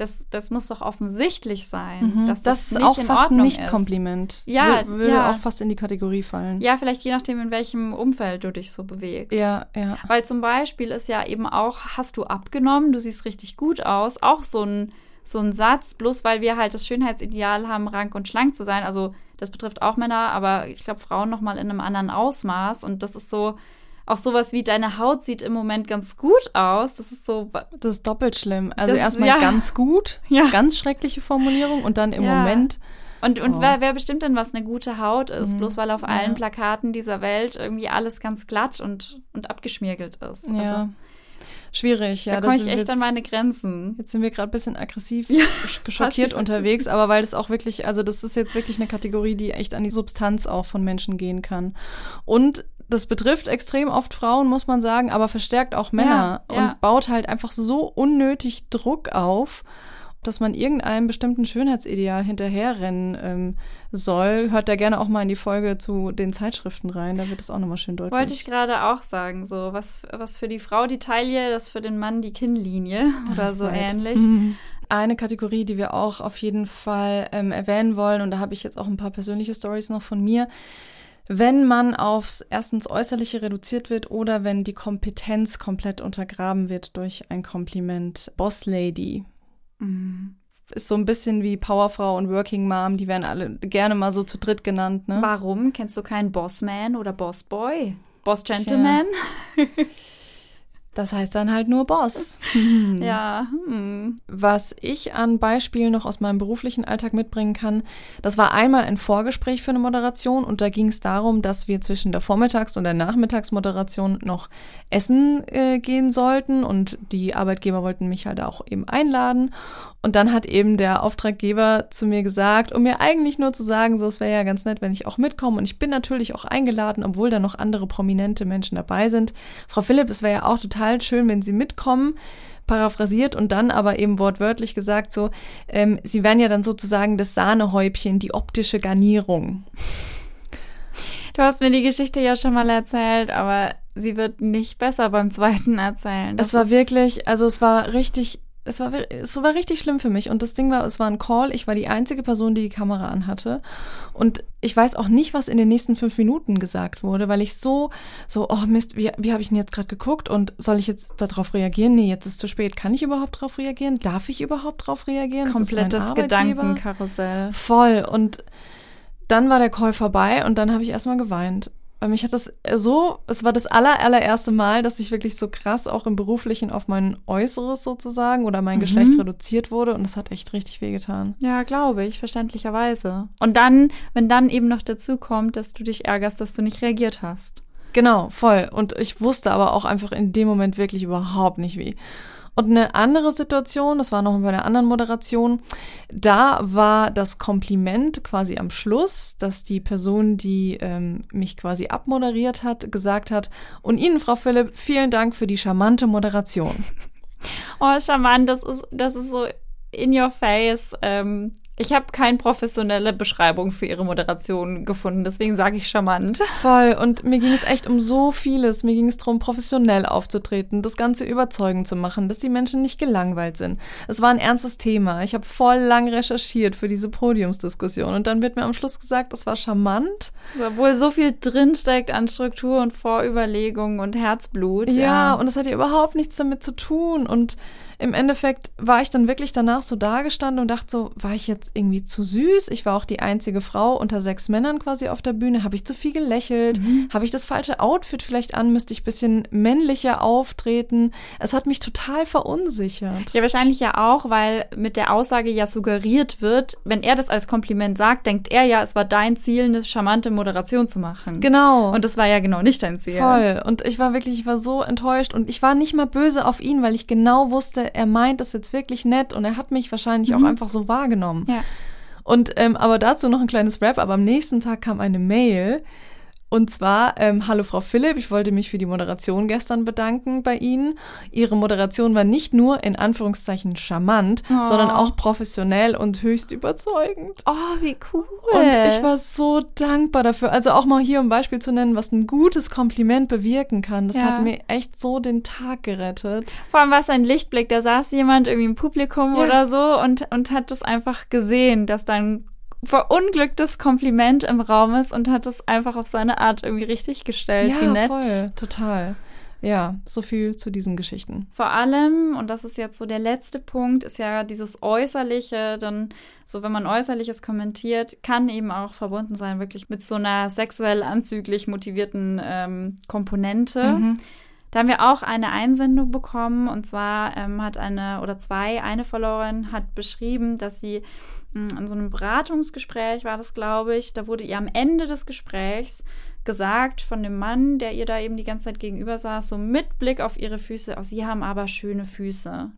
das, das muss doch offensichtlich sein. Mhm. Dass das, das ist auch fast ein Nicht-Kompliment. Ja, würde ja. auch fast in die Kategorie fallen. Ja, vielleicht je nachdem, in welchem Umfeld du dich so bewegst. Ja, ja. Weil zum Beispiel ist ja eben auch, hast du abgenommen, du siehst richtig gut aus, auch so ein, so ein Satz, bloß weil wir halt das Schönheitsideal haben, rank und schlank zu sein. Also das betrifft auch Männer, aber ich glaube Frauen noch mal in einem anderen Ausmaß. Und das ist so, auch sowas wie deine Haut sieht im Moment ganz gut aus. Das ist so. Das ist doppelt schlimm. Also erstmal ja. ganz gut, ja. ganz schreckliche Formulierung und dann im ja. Moment. Und, und oh. wer, wer, bestimmt denn, was eine gute Haut ist? Mhm. Bloß weil auf allen Plakaten dieser Welt irgendwie alles ganz glatt und, und abgeschmirgelt ist. Ja. Also, Schwierig, ja. Da komme ich echt jetzt, an meine Grenzen. Jetzt sind wir gerade ein bisschen aggressiv schockiert unterwegs, aber weil das auch wirklich, also das ist jetzt wirklich eine Kategorie, die echt an die Substanz auch von Menschen gehen kann. Und das betrifft extrem oft Frauen, muss man sagen, aber verstärkt auch Männer ja, ja. und baut halt einfach so unnötig Druck auf, dass man irgendeinem bestimmten Schönheitsideal hinterherrennen ähm, soll. Hört da gerne auch mal in die Folge zu den Zeitschriften rein, da wird es auch nochmal schön deutlich. Wollte ich gerade auch sagen, so was, was für die Frau die Taille, das für den Mann die Kinnlinie oder so right. ähnlich. Mhm. Eine Kategorie, die wir auch auf jeden Fall ähm, erwähnen wollen, und da habe ich jetzt auch ein paar persönliche Stories noch von mir, wenn man aufs erstens Äußerliche reduziert wird oder wenn die Kompetenz komplett untergraben wird durch ein Kompliment. Boss Lady. Mhm. Ist so ein bisschen wie Powerfrau und Working Mom, die werden alle gerne mal so zu dritt genannt, ne? Warum? Kennst du keinen Bossman oder Bossboy? Boss Gentleman? Das heißt dann halt nur Boss. Ja. Hm. Was ich an Beispielen noch aus meinem beruflichen Alltag mitbringen kann, das war einmal ein Vorgespräch für eine Moderation und da ging es darum, dass wir zwischen der Vormittags- und der Nachmittagsmoderation noch essen äh, gehen sollten und die Arbeitgeber wollten mich halt auch eben einladen. Und dann hat eben der Auftraggeber zu mir gesagt, um mir eigentlich nur zu sagen, so es wäre ja ganz nett, wenn ich auch mitkomme. Und ich bin natürlich auch eingeladen, obwohl da noch andere prominente Menschen dabei sind. Frau Philipp, es wäre ja auch total schön, wenn Sie mitkommen paraphrasiert und dann aber eben wortwörtlich gesagt so, ähm, sie wären ja dann sozusagen das Sahnehäubchen, die optische Garnierung. Du hast mir die Geschichte ja schon mal erzählt, aber sie wird nicht besser beim zweiten Erzählen. Das es war wirklich, also es war richtig es war, es war richtig schlimm für mich. Und das Ding war, es war ein Call. Ich war die einzige Person, die die Kamera anhatte. Und ich weiß auch nicht, was in den nächsten fünf Minuten gesagt wurde, weil ich so, so, oh Mist, wie, wie habe ich denn jetzt gerade geguckt? Und soll ich jetzt darauf reagieren? Nee, jetzt ist zu spät. Kann ich überhaupt darauf reagieren? Darf ich überhaupt darauf reagieren? Komplettes Gedankenkarussell. Voll. Und dann war der Call vorbei und dann habe ich erstmal geweint. Weil mich hat das so, es war das aller, allererste Mal, dass ich wirklich so krass auch im Beruflichen auf mein Äußeres sozusagen oder mein mhm. Geschlecht reduziert wurde und das hat echt richtig wehgetan. Ja, glaube ich, verständlicherweise. Und dann, wenn dann eben noch dazu kommt, dass du dich ärgerst, dass du nicht reagiert hast. Genau, voll. Und ich wusste aber auch einfach in dem Moment wirklich überhaupt nicht wie. Und eine andere Situation, das war noch bei einer anderen Moderation, da war das Kompliment quasi am Schluss, dass die Person, die ähm, mich quasi abmoderiert hat, gesagt hat, und Ihnen, Frau Philipp, vielen Dank für die charmante Moderation. Oh, charmant, das ist, das ist so in your face. Ähm, ich habe keine professionelle Beschreibung für ihre Moderation gefunden, deswegen sage ich charmant. Voll. Und mir ging es echt um so vieles. Mir ging es darum, professionell aufzutreten, das Ganze überzeugend zu machen, dass die Menschen nicht gelangweilt sind. Es war ein ernstes Thema. Ich habe voll lang recherchiert für diese Podiumsdiskussion und dann wird mir am Schluss gesagt, das war charmant. Obwohl so viel drinsteckt an Struktur und Vorüberlegung und Herzblut. Ja, ja. und das hat ja überhaupt nichts damit zu tun. Und im Endeffekt war ich dann wirklich danach so dagestanden und dachte so, war ich jetzt irgendwie zu süß? Ich war auch die einzige Frau unter sechs Männern quasi auf der Bühne. Habe ich zu viel gelächelt? Mhm. Habe ich das falsche Outfit vielleicht an? Müsste ich ein bisschen männlicher auftreten? Es hat mich total verunsichert. Ja, wahrscheinlich ja auch, weil mit der Aussage ja suggeriert wird, wenn er das als Kompliment sagt, denkt er ja, es war dein Ziel, eine charmante Moderation zu machen. Genau. Und das war ja genau nicht dein Ziel. Voll. Und ich war wirklich, ich war so enttäuscht und ich war nicht mal böse auf ihn, weil ich genau wusste, er meint das jetzt wirklich nett und er hat mich wahrscheinlich mhm. auch einfach so wahrgenommen. Ja. Und ähm, aber dazu noch ein kleines Rap, aber am nächsten Tag kam eine Mail und zwar, ähm, hallo Frau Philipp, ich wollte mich für die Moderation gestern bedanken bei Ihnen. Ihre Moderation war nicht nur in Anführungszeichen charmant, oh. sondern auch professionell und höchst überzeugend. Oh, wie cool. Und ich war so dankbar dafür. Also auch mal hier um Beispiel zu nennen, was ein gutes Kompliment bewirken kann. Das ja. hat mir echt so den Tag gerettet. Vor allem war es ein Lichtblick. Da saß jemand irgendwie im Publikum ja. oder so und, und hat das einfach gesehen, dass dann verunglücktes Kompliment im Raum ist und hat es einfach auf seine Art irgendwie richtig gestellt. Ja, Wie nett. voll, total. Ja, so viel zu diesen Geschichten. Vor allem, und das ist jetzt so der letzte Punkt, ist ja dieses Äußerliche, dann so, wenn man Äußerliches kommentiert, kann eben auch verbunden sein, wirklich mit so einer sexuell anzüglich motivierten ähm, Komponente. Mhm. Da haben wir auch eine Einsendung bekommen und zwar ähm, hat eine oder zwei, eine Followerin hat beschrieben, dass sie hm, in so einem Beratungsgespräch war das, glaube ich, da wurde ihr am Ende des Gesprächs gesagt von dem Mann, der ihr da eben die ganze Zeit gegenüber saß, so mit Blick auf ihre Füße, oh, sie haben aber schöne Füße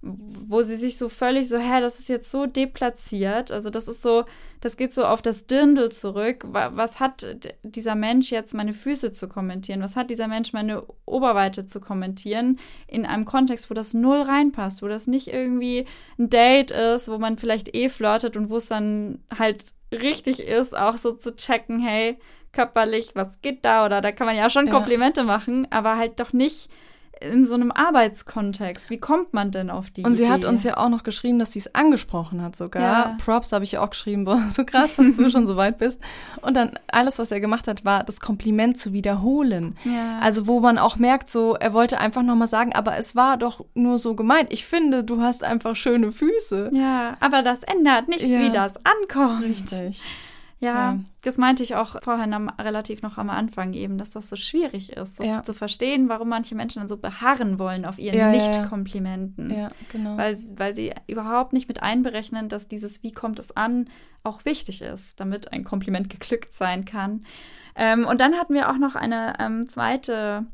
wo sie sich so völlig so, hä, das ist jetzt so deplatziert. Also das ist so, das geht so auf das Dirndl zurück. Was hat dieser Mensch jetzt meine Füße zu kommentieren? Was hat dieser Mensch meine Oberweite zu kommentieren? In einem Kontext, wo das null reinpasst, wo das nicht irgendwie ein Date ist, wo man vielleicht eh flirtet und wo es dann halt richtig ist, auch so zu checken, hey, körperlich, was geht da? Oder da kann man ja schon Komplimente ja. machen, aber halt doch nicht in so einem Arbeitskontext. Wie kommt man denn auf die Und sie Idee? hat uns ja auch noch geschrieben, dass sie es angesprochen hat sogar. Ja. Props habe ich auch geschrieben, boah, so krass, dass du schon so weit bist. Und dann alles, was er gemacht hat, war das Kompliment zu wiederholen. Ja. Also wo man auch merkt, so er wollte einfach nochmal sagen, aber es war doch nur so gemeint. Ich finde, du hast einfach schöne Füße. Ja, aber das ändert nichts, ja. wie das ankommt. Richtig. Ja, ja, das meinte ich auch vorhin am, relativ noch am Anfang eben, dass das so schwierig ist, so ja. zu verstehen, warum manche Menschen dann so beharren wollen auf ihren ja, Nicht-Komplimenten. Ja, genau. Weil, weil sie überhaupt nicht mit einberechnen, dass dieses Wie kommt es an auch wichtig ist, damit ein Kompliment geglückt sein kann. Ähm, und dann hatten wir auch noch eine ähm, zweite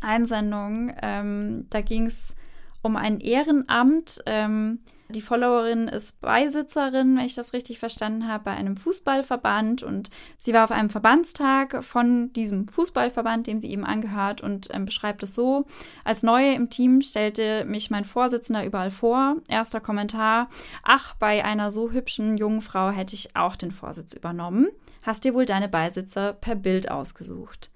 Einsendung. Ähm, da ging es um ein Ehrenamt. Ähm, die Followerin ist Beisitzerin, wenn ich das richtig verstanden habe, bei einem Fußballverband und sie war auf einem Verbandstag von diesem Fußballverband, dem sie eben angehört und ähm, beschreibt es so. Als Neue im Team stellte mich mein Vorsitzender überall vor. Erster Kommentar. Ach, bei einer so hübschen jungen Frau hätte ich auch den Vorsitz übernommen. Hast dir wohl deine Beisitzer per Bild ausgesucht.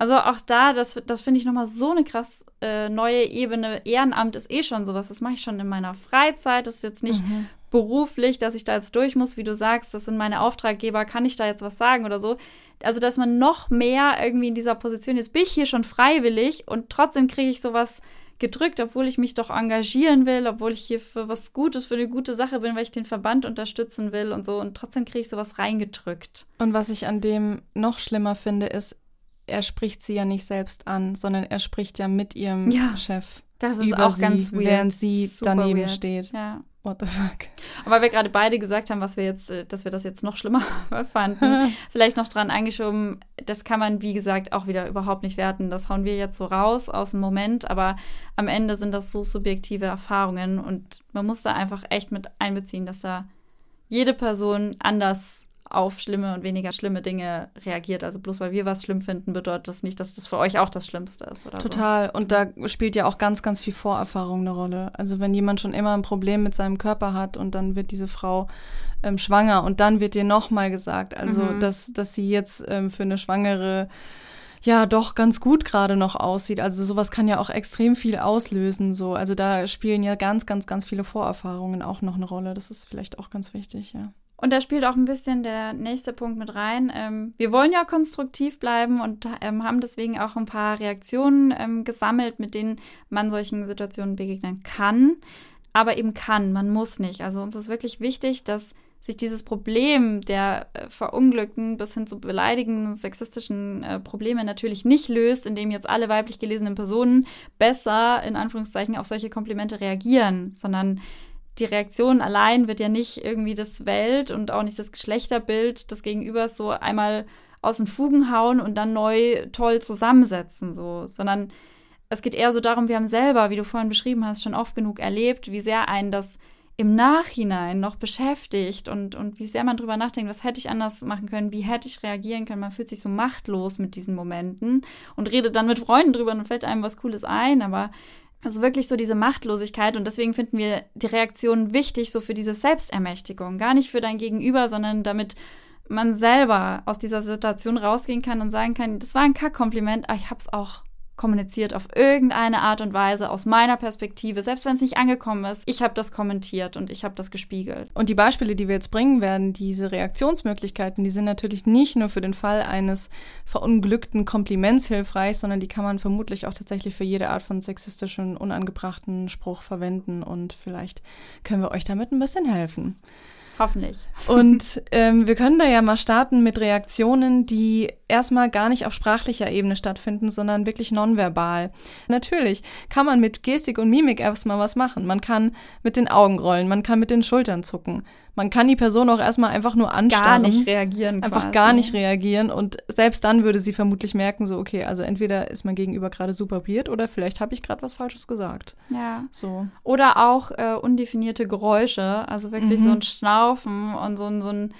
Also auch da, das, das finde ich nochmal so eine krass äh, neue Ebene. Ehrenamt ist eh schon sowas, das mache ich schon in meiner Freizeit. Das ist jetzt nicht mhm. beruflich, dass ich da jetzt durch muss, wie du sagst, das sind meine Auftraggeber, kann ich da jetzt was sagen oder so. Also, dass man noch mehr irgendwie in dieser Position ist, bin ich hier schon freiwillig und trotzdem kriege ich sowas gedrückt, obwohl ich mich doch engagieren will, obwohl ich hier für was Gutes, für eine gute Sache bin, weil ich den Verband unterstützen will und so. Und trotzdem kriege ich sowas reingedrückt. Und was ich an dem noch schlimmer finde, ist, er spricht sie ja nicht selbst an, sondern er spricht ja mit ihrem ja, Chef. Das ist auch sie, ganz weird. Während sie Super daneben weird. steht. Ja. What the fuck? Aber weil wir gerade beide gesagt haben, was wir jetzt, äh, dass wir das jetzt noch schlimmer fanden, vielleicht noch dran eingeschoben, das kann man, wie gesagt, auch wieder überhaupt nicht werten. Das hauen wir jetzt so raus aus dem Moment, aber am Ende sind das so subjektive Erfahrungen und man muss da einfach echt mit einbeziehen, dass da jede Person anders auf schlimme und weniger schlimme Dinge reagiert. Also bloß weil wir was schlimm finden, bedeutet das nicht, dass das für euch auch das Schlimmste ist. Oder Total. So. Und da spielt ja auch ganz, ganz viel Vorerfahrung eine Rolle. Also wenn jemand schon immer ein Problem mit seinem Körper hat und dann wird diese Frau ähm, schwanger und dann wird dir nochmal gesagt, also mhm. dass, dass sie jetzt ähm, für eine Schwangere ja doch ganz gut gerade noch aussieht. Also sowas kann ja auch extrem viel auslösen. So, also da spielen ja ganz, ganz, ganz viele Vorerfahrungen auch noch eine Rolle. Das ist vielleicht auch ganz wichtig, ja. Und da spielt auch ein bisschen der nächste Punkt mit rein. Ähm, wir wollen ja konstruktiv bleiben und ähm, haben deswegen auch ein paar Reaktionen ähm, gesammelt, mit denen man solchen Situationen begegnen kann. Aber eben kann, man muss nicht. Also uns ist wirklich wichtig, dass sich dieses Problem der äh, verunglückten bis hin zu beleidigenden sexistischen äh, Probleme natürlich nicht löst, indem jetzt alle weiblich gelesenen Personen besser in Anführungszeichen auf solche Komplimente reagieren, sondern die Reaktion allein wird ja nicht irgendwie das Welt und auch nicht das Geschlechterbild des Gegenübers so einmal aus den Fugen hauen und dann neu toll zusammensetzen, so, sondern es geht eher so darum, wir haben selber, wie du vorhin beschrieben hast, schon oft genug erlebt, wie sehr einen das im Nachhinein noch beschäftigt und, und wie sehr man drüber nachdenkt, was hätte ich anders machen können, wie hätte ich reagieren können. Man fühlt sich so machtlos mit diesen Momenten und redet dann mit Freunden drüber und fällt einem was Cooles ein, aber ist wirklich so diese Machtlosigkeit und deswegen finden wir die Reaktion wichtig, so für diese Selbstermächtigung. Gar nicht für dein Gegenüber, sondern damit man selber aus dieser Situation rausgehen kann und sagen kann, das war ein Kackkompliment, aber ich hab's auch kommuniziert auf irgendeine Art und Weise aus meiner Perspektive, selbst wenn es nicht angekommen ist. Ich habe das kommentiert und ich habe das gespiegelt. Und die Beispiele, die wir jetzt bringen werden, diese Reaktionsmöglichkeiten, die sind natürlich nicht nur für den Fall eines verunglückten Kompliments hilfreich, sondern die kann man vermutlich auch tatsächlich für jede Art von sexistischen, unangebrachten Spruch verwenden und vielleicht können wir euch damit ein bisschen helfen. Hoffentlich. Und ähm, wir können da ja mal starten mit Reaktionen, die erstmal gar nicht auf sprachlicher Ebene stattfinden, sondern wirklich nonverbal. Natürlich kann man mit Gestik und Mimik erstmal was machen. Man kann mit den Augen rollen, man kann mit den Schultern zucken. Man kann die Person auch erstmal einfach nur anstarren. Gar nicht reagieren. Einfach quasi. gar nicht reagieren. Und selbst dann würde sie vermutlich merken, so, okay, also entweder ist mein Gegenüber gerade super weird oder vielleicht habe ich gerade was Falsches gesagt. Ja. So. Oder auch äh, undefinierte Geräusche. Also wirklich mhm. so ein Schnaufen und so ein, so ein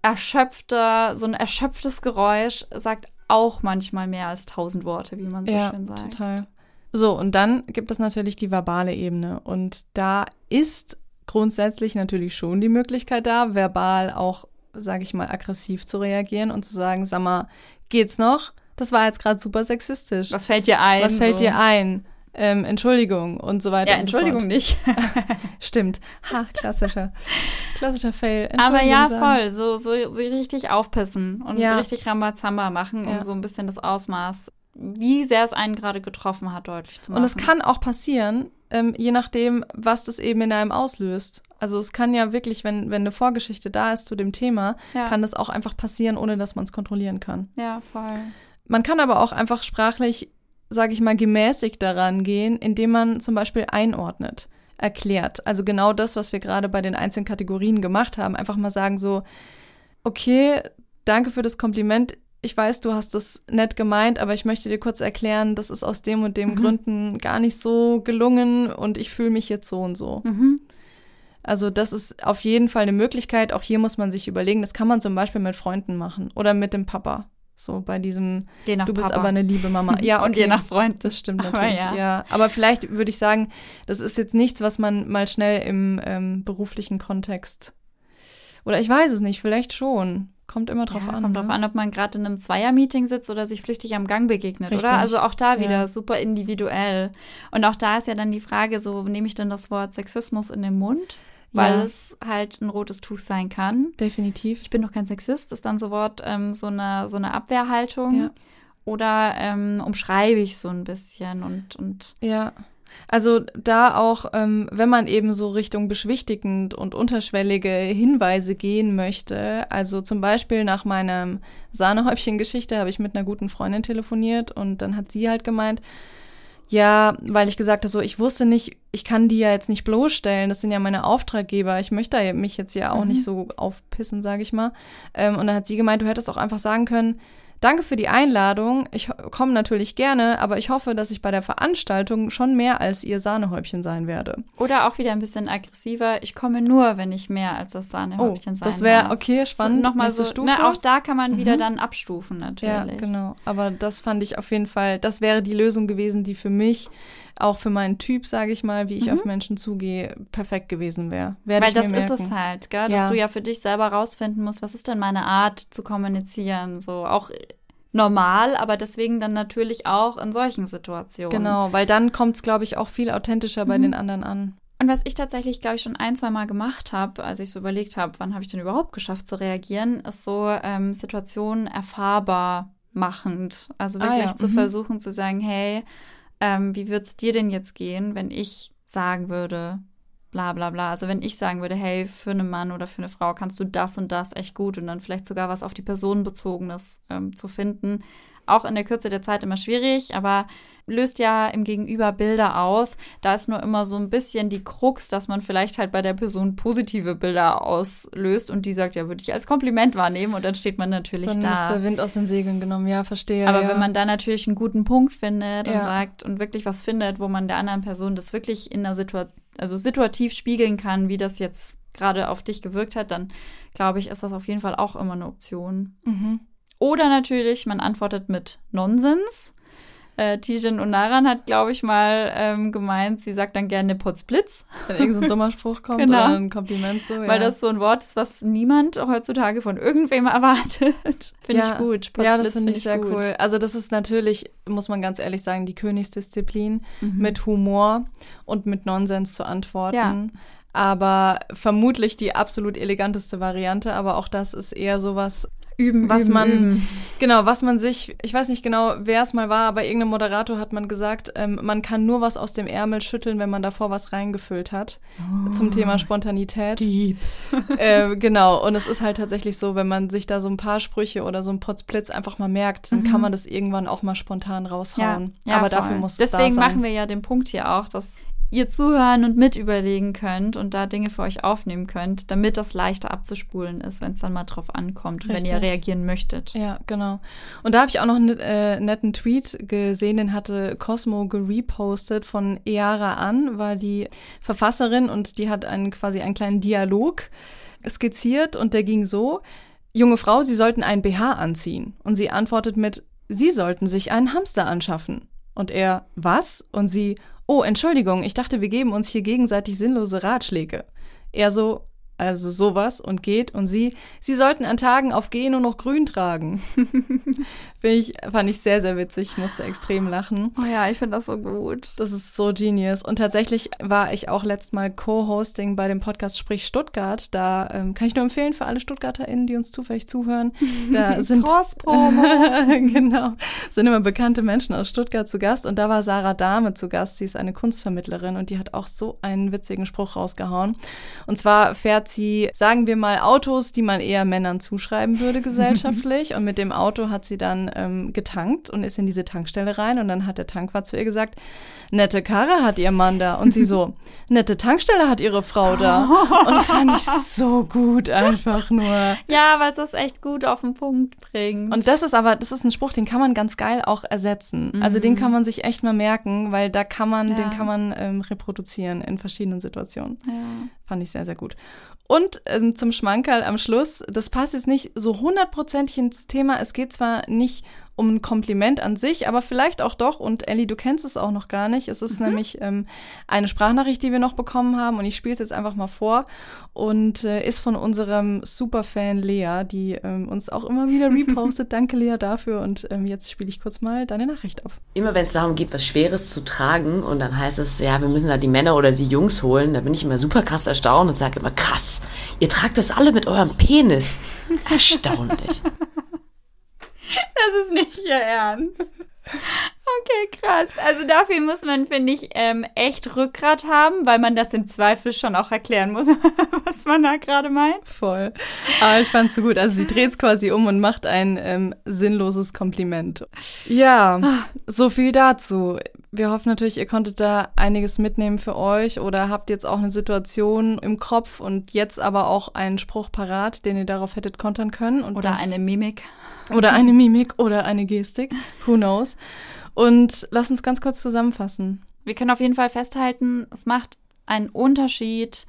erschöpfter, so ein erschöpftes Geräusch sagt auch manchmal mehr als tausend Worte, wie man so ja, schön sagt. Total. So, und dann gibt es natürlich die verbale Ebene. Und da ist grundsätzlich natürlich schon die Möglichkeit da, verbal auch, sage ich mal, aggressiv zu reagieren und zu sagen, sag mal, geht's noch? Das war jetzt gerade super sexistisch. Was fällt dir ein? Was fällt so? dir ein? ähm, Entschuldigung und so weiter. Ja, Entschuldigung so nicht. Stimmt. Ha, klassischer. Klassischer Fail. Aber ja, sagen. voll. So, so, so richtig aufpissen und ja. richtig Rambazamba machen, um ja. so ein bisschen das Ausmaß, wie sehr es einen gerade getroffen hat, deutlich zu machen. Und es kann auch passieren, ähm, je nachdem, was das eben in einem auslöst. Also es kann ja wirklich, wenn, wenn eine Vorgeschichte da ist zu dem Thema, ja. kann das auch einfach passieren, ohne dass man es kontrollieren kann. Ja, voll. Man kann aber auch einfach sprachlich sage ich mal, gemäßigt daran gehen, indem man zum Beispiel einordnet, erklärt. Also genau das, was wir gerade bei den einzelnen Kategorien gemacht haben. Einfach mal sagen so, okay, danke für das Kompliment. Ich weiß, du hast das nett gemeint, aber ich möchte dir kurz erklären, das ist aus dem und dem mhm. Gründen gar nicht so gelungen und ich fühle mich jetzt so und so. Mhm. Also das ist auf jeden Fall eine Möglichkeit. Auch hier muss man sich überlegen, das kann man zum Beispiel mit Freunden machen oder mit dem Papa. So bei diesem, du Papa. bist aber eine liebe Mama. Ja, okay. und je nach Freund. Das stimmt natürlich. Aber ja. ja. Aber vielleicht würde ich sagen, das ist jetzt nichts, was man mal schnell im ähm, beruflichen Kontext oder ich weiß es nicht, vielleicht schon. Kommt immer drauf ja, an. Kommt ne? drauf an, ob man gerade in einem Zweier-Meeting sitzt oder sich flüchtig am Gang begegnet, Richtig. oder? Also auch da wieder ja. super individuell. Und auch da ist ja dann die Frage, so nehme ich denn das Wort Sexismus in den Mund? weil ja. es halt ein rotes Tuch sein kann. Definitiv. Ich bin doch kein Sexist, ist dann so Wort ähm, so, eine, so eine Abwehrhaltung. Oder ähm, umschreibe ich so ein bisschen und, und ja. Also da auch, ähm, wenn man eben so Richtung beschwichtigend und unterschwellige Hinweise gehen möchte, also zum Beispiel nach meiner Sahnehäubchen-Geschichte habe ich mit einer guten Freundin telefoniert und dann hat sie halt gemeint, ja, weil ich gesagt habe, so, ich wusste nicht, ich kann die ja jetzt nicht bloßstellen, das sind ja meine Auftraggeber, ich möchte mich jetzt ja auch mhm. nicht so aufpissen, sage ich mal. Ähm, und dann hat sie gemeint, du hättest auch einfach sagen können, Danke für die Einladung. Ich komme natürlich gerne, aber ich hoffe, dass ich bei der Veranstaltung schon mehr als ihr Sahnehäubchen sein werde. Oder auch wieder ein bisschen aggressiver. Ich komme nur, wenn ich mehr als das Sahnehäubchen oh, sein Das wäre okay, spannend. So, Nochmal so, Stufe. Ne, auch da kann man mhm. wieder dann abstufen natürlich. Ja, genau. Aber das fand ich auf jeden Fall, das wäre die Lösung gewesen, die für mich auch für meinen Typ, sage ich mal, wie ich mhm. auf Menschen zugehe, perfekt gewesen wäre. Weil das ist es halt, gell? dass ja. du ja für dich selber rausfinden musst, was ist denn meine Art zu kommunizieren, so auch normal, aber deswegen dann natürlich auch in solchen Situationen. Genau, weil dann kommt es, glaube ich, auch viel authentischer mhm. bei den anderen an. Und was ich tatsächlich, glaube ich, schon ein, zwei Mal gemacht habe, als ich so überlegt habe, wann habe ich denn überhaupt geschafft zu reagieren, ist so ähm, Situationen erfahrbar machend. Also wirklich ah, ja. zu mhm. versuchen zu sagen, hey, ähm, wie würde es dir denn jetzt gehen, wenn ich sagen würde, bla bla bla. Also wenn ich sagen würde, hey, für einen Mann oder für eine Frau kannst du das und das echt gut und dann vielleicht sogar was auf die Person bezogenes ähm, zu finden, auch in der Kürze der Zeit immer schwierig, aber löst ja im Gegenüber Bilder aus. Da ist nur immer so ein bisschen die Krux, dass man vielleicht halt bei der Person positive Bilder auslöst und die sagt, ja, würde ich als Kompliment wahrnehmen und dann steht man natürlich dann da. Dann ist der Wind aus den Segeln genommen, ja, verstehe. Aber ja. wenn man da natürlich einen guten Punkt findet ja. und sagt und wirklich was findet, wo man der anderen Person das wirklich in der Situation, also situativ spiegeln kann, wie das jetzt gerade auf dich gewirkt hat, dann glaube ich, ist das auf jeden Fall auch immer eine Option. Mhm. Oder natürlich, man antwortet mit Nonsens. Äh, Tijin Unaran hat, glaube ich, mal ähm, gemeint, sie sagt dann gerne Potzblitz. Wenn irgendein so dummer Spruch kommt genau. oder ein Kompliment so. Ja. Weil das so ein Wort ist, was niemand heutzutage von irgendwem erwartet. Finde ja. ich gut. Potzblitz ja, das finde find ich sehr gut. cool. Also das ist natürlich, muss man ganz ehrlich sagen, die Königsdisziplin, mhm. mit Humor und mit Nonsens zu antworten. Ja aber vermutlich die absolut eleganteste Variante. Aber auch das ist eher sowas, üben, was üben, man, üben. genau, was man sich, ich weiß nicht genau, wer es mal war, aber irgendein Moderator hat man gesagt, ähm, man kann nur was aus dem Ärmel schütteln, wenn man davor was reingefüllt hat. Oh, zum Thema Spontanität. Deep. äh, genau, und es ist halt tatsächlich so, wenn man sich da so ein paar Sprüche oder so ein Potzblitz einfach mal merkt, dann mhm. kann man das irgendwann auch mal spontan raushauen. Ja, ja, aber voll. dafür muss es Deswegen machen wir ja den Punkt hier auch, dass ihr zuhören und mit überlegen könnt und da Dinge für euch aufnehmen könnt, damit das leichter abzuspulen ist, wenn es dann mal drauf ankommt, Richtig. wenn ihr reagieren möchtet. Ja, genau. Und da habe ich auch noch einen äh, netten Tweet gesehen, den hatte Cosmo gerepostet von Eara an, war die Verfasserin und die hat einen quasi einen kleinen Dialog skizziert und der ging so: Junge Frau, Sie sollten einen BH anziehen. Und sie antwortet mit: Sie sollten sich einen Hamster anschaffen. Und er: Was? Und sie: Oh, Entschuldigung, ich dachte, wir geben uns hier gegenseitig sinnlose Ratschläge. Er so, also sowas und geht und sie, sie sollten an Tagen auf Gehen nur noch grün tragen. ich, fand ich sehr, sehr witzig. Ich musste extrem lachen. Oh ja, ich finde das so gut. Das ist so genius. Und tatsächlich war ich auch letztes Mal Co-Hosting bei dem Podcast Sprich Stuttgart. Da ähm, kann ich nur empfehlen für alle StuttgarterInnen, die uns zufällig zuhören. Da sind Cross-Promo. genau. Sind immer bekannte Menschen aus Stuttgart zu Gast. Und da war Sarah Dahme zu Gast. Sie ist eine Kunstvermittlerin und die hat auch so einen witzigen Spruch rausgehauen. Und zwar fährt sie, sagen wir mal, Autos, die man eher Männern zuschreiben würde gesellschaftlich. und mit dem Auto hat sie dann ähm, getankt und ist in diese Tankstelle rein. Und dann hat der Tankwart zu ihr gesagt, nette Karre hat ihr Mann da. Und sie so, nette Tankstelle hat ihre Frau da. Und das fand ich so gut, einfach nur. Ja, weil es das echt gut auf den Punkt bringt. Und das ist aber, das ist ein Spruch, den kann man ganz geil auch ersetzen. Mhm. Also den kann man sich echt mal merken, weil da kann man, ja. den kann man ähm, reproduzieren in verschiedenen Situationen. Ja. Fand ich sehr, sehr gut. Und ähm, zum Schmankerl am Schluss, das passt jetzt nicht so hundertprozentig ins Thema. Es geht zwar nicht um ein Kompliment an sich, aber vielleicht auch doch. Und Ellie, du kennst es auch noch gar nicht. Es ist mhm. nämlich ähm, eine Sprachnachricht, die wir noch bekommen haben und ich spiele es jetzt einfach mal vor und äh, ist von unserem Superfan Lea, die ähm, uns auch immer wieder repostet. Danke Lea dafür und ähm, jetzt spiele ich kurz mal deine Nachricht auf. Immer wenn es darum geht, was Schweres zu tragen und dann heißt es, ja, wir müssen da die Männer oder die Jungs holen, da bin ich immer super krass erstaunt und sage immer, krass, ihr tragt das alle mit eurem Penis. Erstaunlich. Das ist nicht ihr Ernst. Okay, krass. Also dafür muss man, finde ich, ähm, echt Rückgrat haben, weil man das im Zweifel schon auch erklären muss, was man da gerade meint. Voll. Aber ich fand's so gut. Also sie dreht es quasi um und macht ein ähm, sinnloses Kompliment. Ja, so viel dazu. Wir hoffen natürlich, ihr konntet da einiges mitnehmen für euch oder habt jetzt auch eine Situation im Kopf und jetzt aber auch einen Spruch parat, den ihr darauf hättet kontern können. oder eine Mimik. Oder eine Mimik oder eine Gestik. Who knows? Und lass uns ganz kurz zusammenfassen. Wir können auf jeden Fall festhalten, es macht einen Unterschied,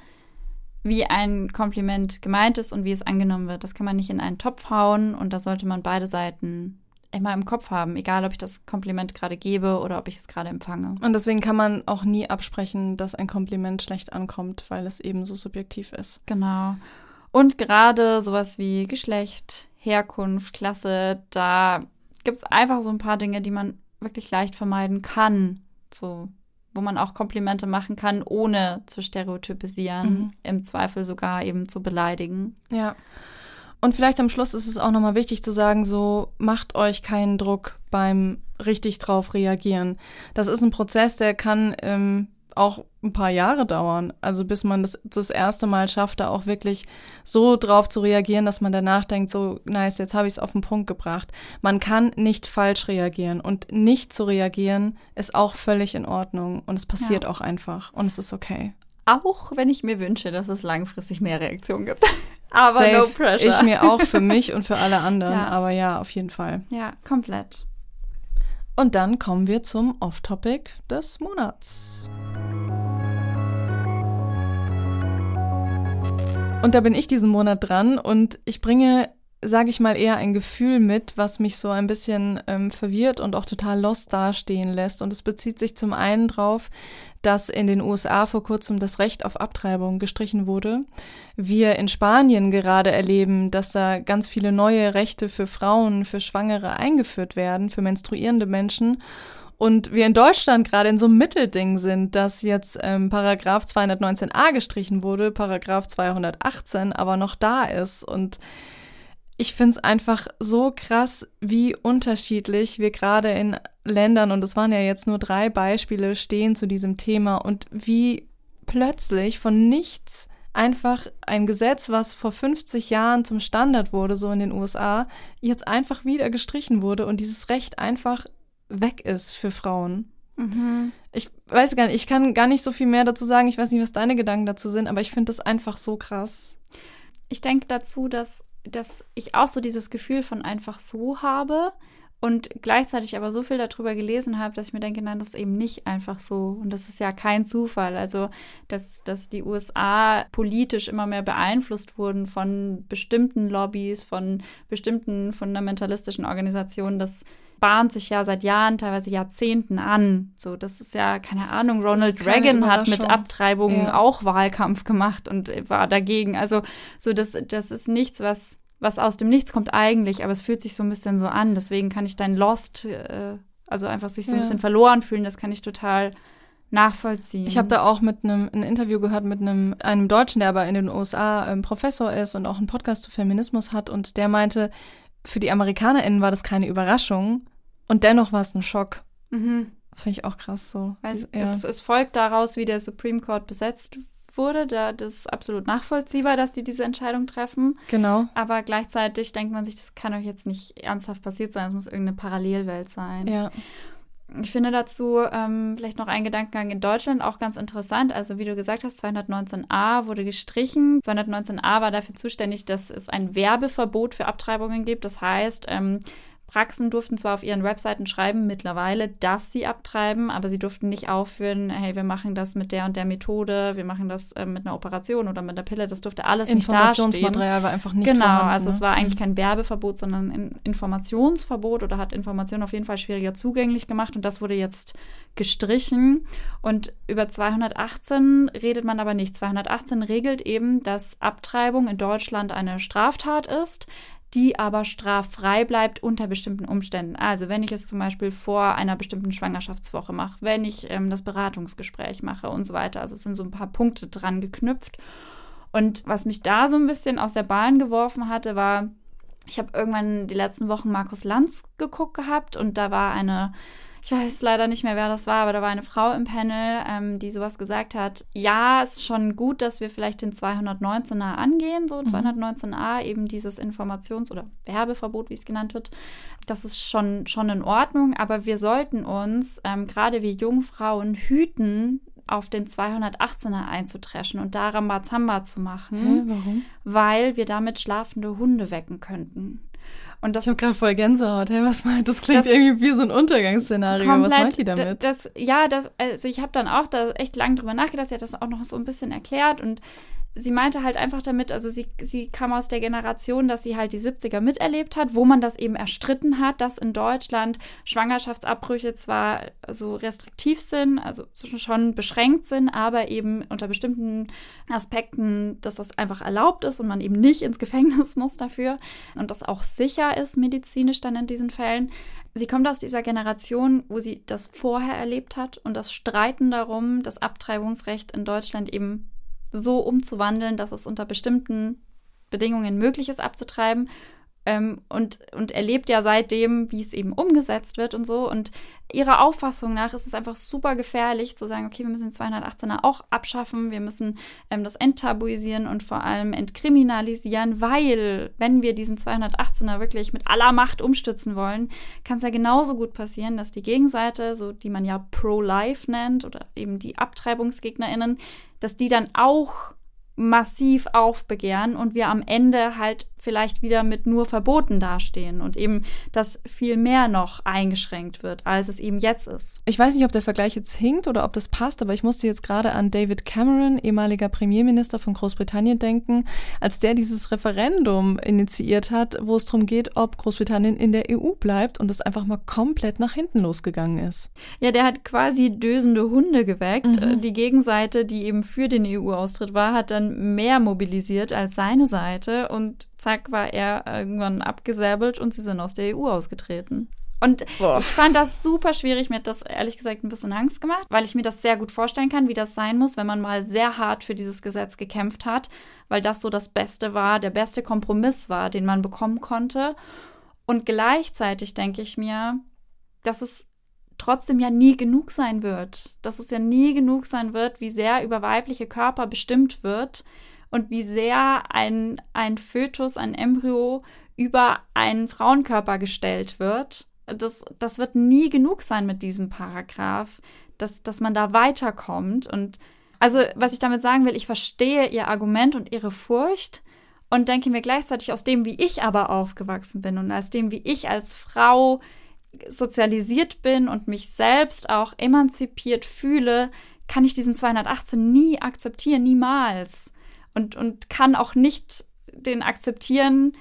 wie ein Kompliment gemeint ist und wie es angenommen wird. Das kann man nicht in einen Topf hauen und da sollte man beide Seiten immer im Kopf haben, egal ob ich das Kompliment gerade gebe oder ob ich es gerade empfange. Und deswegen kann man auch nie absprechen, dass ein Kompliment schlecht ankommt, weil es eben so subjektiv ist. Genau. Und gerade sowas wie Geschlecht, Herkunft, Klasse, da gibt es einfach so ein paar Dinge, die man wirklich leicht vermeiden kann. So wo man auch Komplimente machen kann, ohne zu stereotypisieren, mhm. im Zweifel sogar eben zu beleidigen. Ja. Und vielleicht am Schluss ist es auch nochmal wichtig zu sagen, so macht euch keinen Druck beim richtig drauf reagieren. Das ist ein Prozess, der kann ähm, auch ein paar Jahre dauern. Also bis man das das erste Mal schafft, da auch wirklich so drauf zu reagieren, dass man danach denkt, so nice, jetzt habe ich es auf den Punkt gebracht. Man kann nicht falsch reagieren und nicht zu reagieren ist auch völlig in Ordnung und es passiert ja. auch einfach und es ist okay. Auch wenn ich mir wünsche, dass es langfristig mehr Reaktionen gibt. aber Safe. no pressure. Ich mir auch für mich und für alle anderen, ja. aber ja, auf jeden Fall. Ja, komplett. Und dann kommen wir zum Off-Topic des Monats. Und da bin ich diesen Monat dran und ich bringe, sage ich mal, eher ein Gefühl mit, was mich so ein bisschen ähm, verwirrt und auch total lost dastehen lässt. Und es bezieht sich zum einen drauf, dass in den USA vor kurzem das Recht auf Abtreibung gestrichen wurde. Wir in Spanien gerade erleben, dass da ganz viele neue Rechte für Frauen, für Schwangere eingeführt werden, für menstruierende Menschen. Und wir in Deutschland gerade in so einem Mittelding sind, dass jetzt ähm, Paragraph 219a gestrichen wurde, Paragraph 218 aber noch da ist. Und ich finde es einfach so krass, wie unterschiedlich wir gerade in Ländern, und es waren ja jetzt nur drei Beispiele, stehen zu diesem Thema und wie plötzlich von nichts einfach ein Gesetz, was vor 50 Jahren zum Standard wurde, so in den USA, jetzt einfach wieder gestrichen wurde und dieses Recht einfach weg ist für Frauen. Mhm. Ich weiß gar nicht, ich kann gar nicht so viel mehr dazu sagen. Ich weiß nicht, was deine Gedanken dazu sind, aber ich finde das einfach so krass. Ich denke dazu, dass, dass ich auch so dieses Gefühl von einfach so habe und gleichzeitig aber so viel darüber gelesen habe, dass ich mir denke, nein, das ist eben nicht einfach so. Und das ist ja kein Zufall. Also, dass, dass die USA politisch immer mehr beeinflusst wurden von bestimmten Lobbys, von bestimmten fundamentalistischen Organisationen, das bahnt sich ja seit Jahren, teilweise Jahrzehnten an. So, das ist ja, keine Ahnung, Ronald Reagan hat mit Abtreibungen ja. auch Wahlkampf gemacht und war dagegen. Also, so, das, das ist nichts, was, was aus dem Nichts kommt eigentlich, aber es fühlt sich so ein bisschen so an. Deswegen kann ich dein Lost, äh, also einfach sich so ein ja. bisschen verloren fühlen, das kann ich total nachvollziehen. Ich habe da auch mit einem ein Interview gehört mit einem einem Deutschen, der aber in den USA ähm, Professor ist und auch einen Podcast zu Feminismus hat und der meinte, für die AmerikanerInnen war das keine Überraschung und dennoch war es ein Schock. Mhm. Finde ich auch krass so. Es, ja. es, es, folgt daraus, wie der Supreme Court besetzt wurde. Da, das ist absolut nachvollziehbar, dass die diese Entscheidung treffen. Genau. Aber gleichzeitig denkt man sich, das kann euch jetzt nicht ernsthaft passiert sein. Es muss irgendeine Parallelwelt sein. Ja. Ich finde dazu ähm, vielleicht noch ein Gedankengang in Deutschland auch ganz interessant. Also wie du gesagt hast, 219a wurde gestrichen. 219a war dafür zuständig, dass es ein Werbeverbot für Abtreibungen gibt. Das heißt, ähm, Praxen durften zwar auf ihren Webseiten schreiben mittlerweile, dass sie abtreiben, aber sie durften nicht aufführen, hey, wir machen das mit der und der Methode, wir machen das äh, mit einer Operation oder mit einer Pille, das durfte alles nicht dastehen. Informationsmaterial war einfach nicht Genau, vorhanden, also es war eigentlich mhm. kein Werbeverbot, sondern ein Informationsverbot oder hat Informationen auf jeden Fall schwieriger zugänglich gemacht und das wurde jetzt gestrichen und über 218 redet man aber nicht. 218 regelt eben, dass Abtreibung in Deutschland eine Straftat ist die aber straffrei bleibt unter bestimmten Umständen. Also wenn ich es zum Beispiel vor einer bestimmten Schwangerschaftswoche mache, wenn ich ähm, das Beratungsgespräch mache und so weiter. Also es sind so ein paar Punkte dran geknüpft. Und was mich da so ein bisschen aus der Bahn geworfen hatte, war, ich habe irgendwann die letzten Wochen Markus Lanz geguckt gehabt und da war eine ich weiß leider nicht mehr, wer das war, aber da war eine Frau im Panel, ähm, die sowas gesagt hat. Ja, es ist schon gut, dass wir vielleicht den 219a angehen, so mhm. 219a, eben dieses Informations- oder Werbeverbot, wie es genannt wird. Das ist schon, schon in Ordnung, aber wir sollten uns, ähm, gerade wie Jungfrauen, hüten, auf den 218er einzutreschen und da Rambazamba zu machen. Hä, warum? Weil wir damit schlafende Hunde wecken könnten. Und das, ich habe gerade voll Gänsehaut. Hey, was meint das? Klingt das irgendwie wie so ein Untergangsszenario. Komplett, was meint die damit? Das, ja, das, also ich habe dann auch da echt lange drüber nachgedacht. Sie hat das auch noch so ein bisschen erklärt und sie meinte halt einfach damit, also sie, sie kam aus der Generation, dass sie halt die 70er miterlebt hat, wo man das eben erstritten hat, dass in Deutschland Schwangerschaftsabbrüche zwar so restriktiv sind, also schon beschränkt sind, aber eben unter bestimmten Aspekten, dass das einfach erlaubt ist und man eben nicht ins Gefängnis muss dafür und das auch sicher ist medizinisch dann in diesen Fällen. Sie kommt aus dieser Generation, wo sie das vorher erlebt hat und das Streiten darum, das Abtreibungsrecht in Deutschland eben so umzuwandeln, dass es unter bestimmten Bedingungen möglich ist, abzutreiben ähm, und, und erlebt ja seitdem, wie es eben umgesetzt wird und so. Und ihrer Auffassung nach ist es einfach super gefährlich zu sagen, okay, wir müssen den 218er auch abschaffen, wir müssen ähm, das enttabuisieren und vor allem entkriminalisieren, weil wenn wir diesen 218er wirklich mit aller Macht umstützen wollen, kann es ja genauso gut passieren, dass die Gegenseite, so die man ja pro-life nennt oder eben die Abtreibungsgegnerinnen, dass die dann auch massiv aufbegehren und wir am Ende halt vielleicht wieder mit nur Verboten dastehen und eben das viel mehr noch eingeschränkt wird, als es eben jetzt ist. Ich weiß nicht, ob der Vergleich jetzt hinkt oder ob das passt, aber ich musste jetzt gerade an David Cameron, ehemaliger Premierminister von Großbritannien, denken, als der dieses Referendum initiiert hat, wo es darum geht, ob Großbritannien in der EU bleibt und es einfach mal komplett nach hinten losgegangen ist. Ja, der hat quasi dösende Hunde geweckt. Mhm. Die Gegenseite, die eben für den EU-Austritt war, hat dann mehr mobilisiert als seine Seite und zack war er irgendwann abgesäbelt und sie sind aus der EU ausgetreten. Und Boah. ich fand das super schwierig. Mir hat das ehrlich gesagt ein bisschen Angst gemacht, weil ich mir das sehr gut vorstellen kann, wie das sein muss, wenn man mal sehr hart für dieses Gesetz gekämpft hat, weil das so das Beste war, der beste Kompromiss war, den man bekommen konnte. Und gleichzeitig denke ich mir, dass es trotzdem ja nie genug sein wird. Dass es ja nie genug sein wird, wie sehr über weibliche Körper bestimmt wird und wie sehr ein, ein Fötus, ein Embryo über einen Frauenkörper gestellt wird. Das, das wird nie genug sein mit diesem Paragraph, dass, dass man da weiterkommt. Und also, was ich damit sagen will, ich verstehe ihr Argument und ihre Furcht und denke mir gleichzeitig aus dem, wie ich aber aufgewachsen bin und aus dem, wie ich als Frau sozialisiert bin und mich selbst auch emanzipiert fühle, kann ich diesen 218 nie akzeptieren, niemals. Und, und kann auch nicht den akzeptieren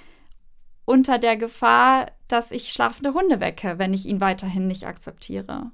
unter der Gefahr, dass ich schlafende Hunde wecke, wenn ich ihn weiterhin nicht akzeptiere.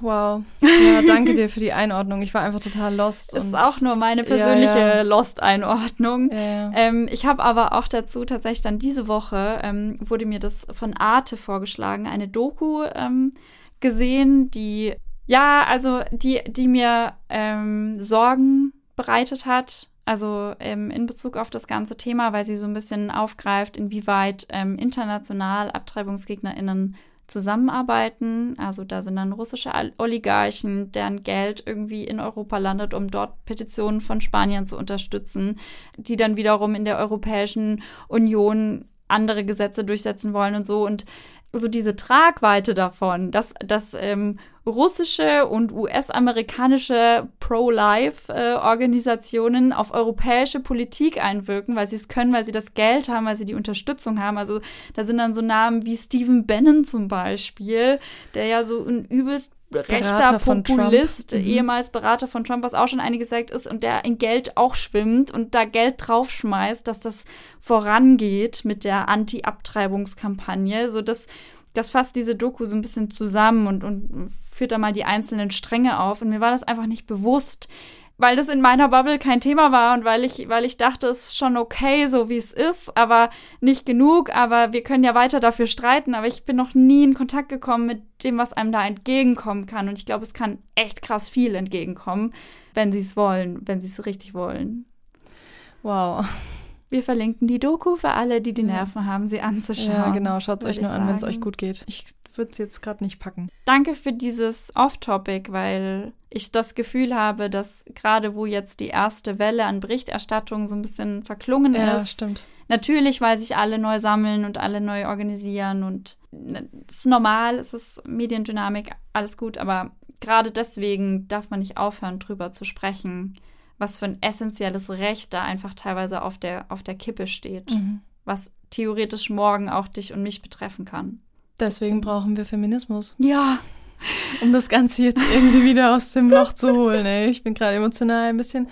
Wow. Ja, danke dir für die Einordnung. Ich war einfach total lost. Ist auch nur meine persönliche ja, ja. Lost-Einordnung. Ja, ähm, ich habe aber auch dazu tatsächlich dann diese Woche ähm, wurde mir das von Arte vorgeschlagen, eine Doku ähm, gesehen, die ja, also die, die mir ähm, Sorgen bereitet hat. Also ähm, in Bezug auf das ganze Thema, weil sie so ein bisschen aufgreift, inwieweit ähm, international AbtreibungsgegnerInnen zusammenarbeiten. Also da sind dann russische Oligarchen, deren Geld irgendwie in Europa landet, um dort Petitionen von Spaniern zu unterstützen, die dann wiederum in der Europäischen Union andere Gesetze durchsetzen wollen und so. Und so diese Tragweite davon, dass, dass ähm, russische und US-amerikanische Pro-Life-Organisationen auf europäische Politik einwirken, weil sie es können, weil sie das Geld haben, weil sie die Unterstützung haben. Also da sind dann so Namen wie Stephen Bannon zum Beispiel, der ja so ein übelst rechter Populist, mhm. ehemals Berater von Trump, was auch schon einige gesagt ist, und der in Geld auch schwimmt und da Geld draufschmeißt, dass das vorangeht mit der Anti-Abtreibungskampagne. So dass das fasst diese Doku so ein bisschen zusammen und, und führt da mal die einzelnen Stränge auf. Und mir war das einfach nicht bewusst, weil das in meiner Bubble kein Thema war und weil ich, weil ich dachte, es ist schon okay, so wie es ist, aber nicht genug. Aber wir können ja weiter dafür streiten. Aber ich bin noch nie in Kontakt gekommen mit dem, was einem da entgegenkommen kann. Und ich glaube, es kann echt krass viel entgegenkommen, wenn sie es wollen, wenn sie es richtig wollen. Wow. Wir verlinken die Doku für alle, die die Nerven haben, sie anzuschauen. Ja, genau. Schaut es euch nur an, wenn es euch gut geht. Ich würde es jetzt gerade nicht packen. Danke für dieses Off-Topic, weil ich das Gefühl habe, dass gerade wo jetzt die erste Welle an Berichterstattung so ein bisschen verklungen ja, ist. stimmt. Natürlich, weil sich alle neu sammeln und alle neu organisieren und es ist normal, es ist Mediendynamik, alles gut, aber gerade deswegen darf man nicht aufhören, drüber zu sprechen, was für ein essentielles Recht da einfach teilweise auf der, auf der Kippe steht, mhm. was theoretisch morgen auch dich und mich betreffen kann. Deswegen brauchen wir Feminismus. Ja. Um das Ganze jetzt irgendwie wieder aus dem Loch zu holen. Ey. Ich bin gerade emotional ein bisschen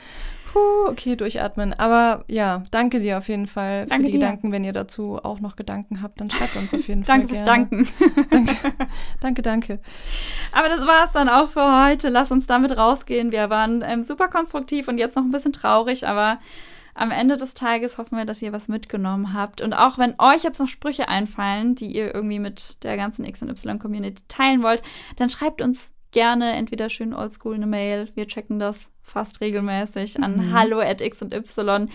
Puh, okay, durchatmen. Aber ja, danke dir auf jeden Fall Danke für die dir. Gedanken. Wenn ihr dazu auch noch Gedanken habt, dann schreibt uns auf jeden Fall Danke fürs gerne. Danken. Danke, danke, danke. Aber das war's dann auch für heute. Lass uns damit rausgehen. Wir waren ähm, super konstruktiv und jetzt noch ein bisschen traurig, aber am Ende des Tages hoffen wir, dass ihr was mitgenommen habt. Und auch wenn euch jetzt noch Sprüche einfallen, die ihr irgendwie mit der ganzen X- und Y-Community teilen wollt, dann schreibt uns gerne entweder schön oldschool eine Mail. Wir checken das fast regelmäßig an hallo at x und y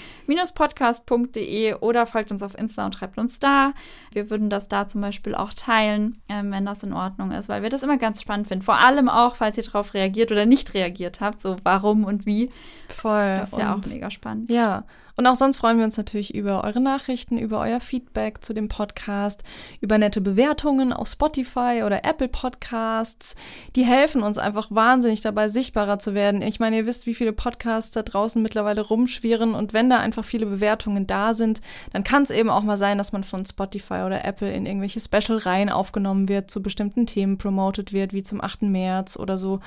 podcastde oder folgt uns auf Insta und schreibt uns da. Wir würden das da zum Beispiel auch teilen, ähm, wenn das in Ordnung ist, weil wir das immer ganz spannend finden. Vor allem auch, falls ihr darauf reagiert oder nicht reagiert habt, so warum und wie. Voll. Das ist ja auch Und- mega spannend. Ja, und auch sonst freuen wir uns natürlich über eure Nachrichten, über euer Feedback zu dem Podcast, über nette Bewertungen auf Spotify oder Apple Podcasts. Die helfen uns einfach wahnsinnig dabei, sichtbarer zu werden. Ich meine, ihr wisst, wie viele Podcasts da draußen mittlerweile rumschwirren und wenn da einfach viele Bewertungen da sind, dann kann es eben auch mal sein, dass man von Spotify oder Apple in irgendwelche Special-Reihen aufgenommen wird, zu bestimmten Themen promoted wird, wie zum 8. März oder so.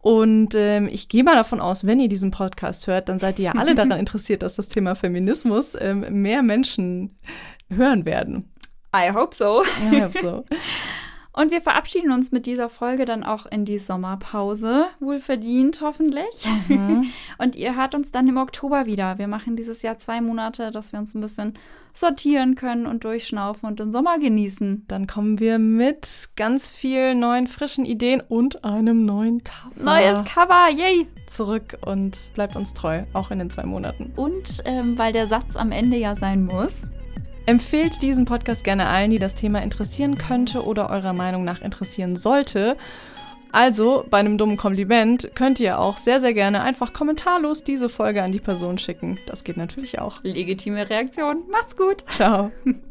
Und ähm, ich gehe mal davon aus, wenn ihr diesen Podcast hört, dann seid ihr ja alle daran interessiert, dass das Thema Feminismus ähm, mehr Menschen hören werden. I hope so. Ja, ich so. Und wir verabschieden uns mit dieser Folge dann auch in die Sommerpause. Wohlverdient, hoffentlich. Und ihr hört uns dann im Oktober wieder. Wir machen dieses Jahr zwei Monate, dass wir uns ein bisschen sortieren können und durchschnaufen und den Sommer genießen. Dann kommen wir mit ganz vielen neuen, frischen Ideen und einem neuen Cover Neues Cover, yay! zurück und bleibt uns treu, auch in den zwei Monaten. Und ähm, weil der Satz am Ende ja sein muss, Empfehlt diesen Podcast gerne allen, die das Thema interessieren könnte oder eurer Meinung nach interessieren sollte. Also, bei einem dummen Kompliment könnt ihr auch sehr, sehr gerne einfach kommentarlos diese Folge an die Person schicken. Das geht natürlich auch. legitime Reaktion. Macht's gut! Ciao.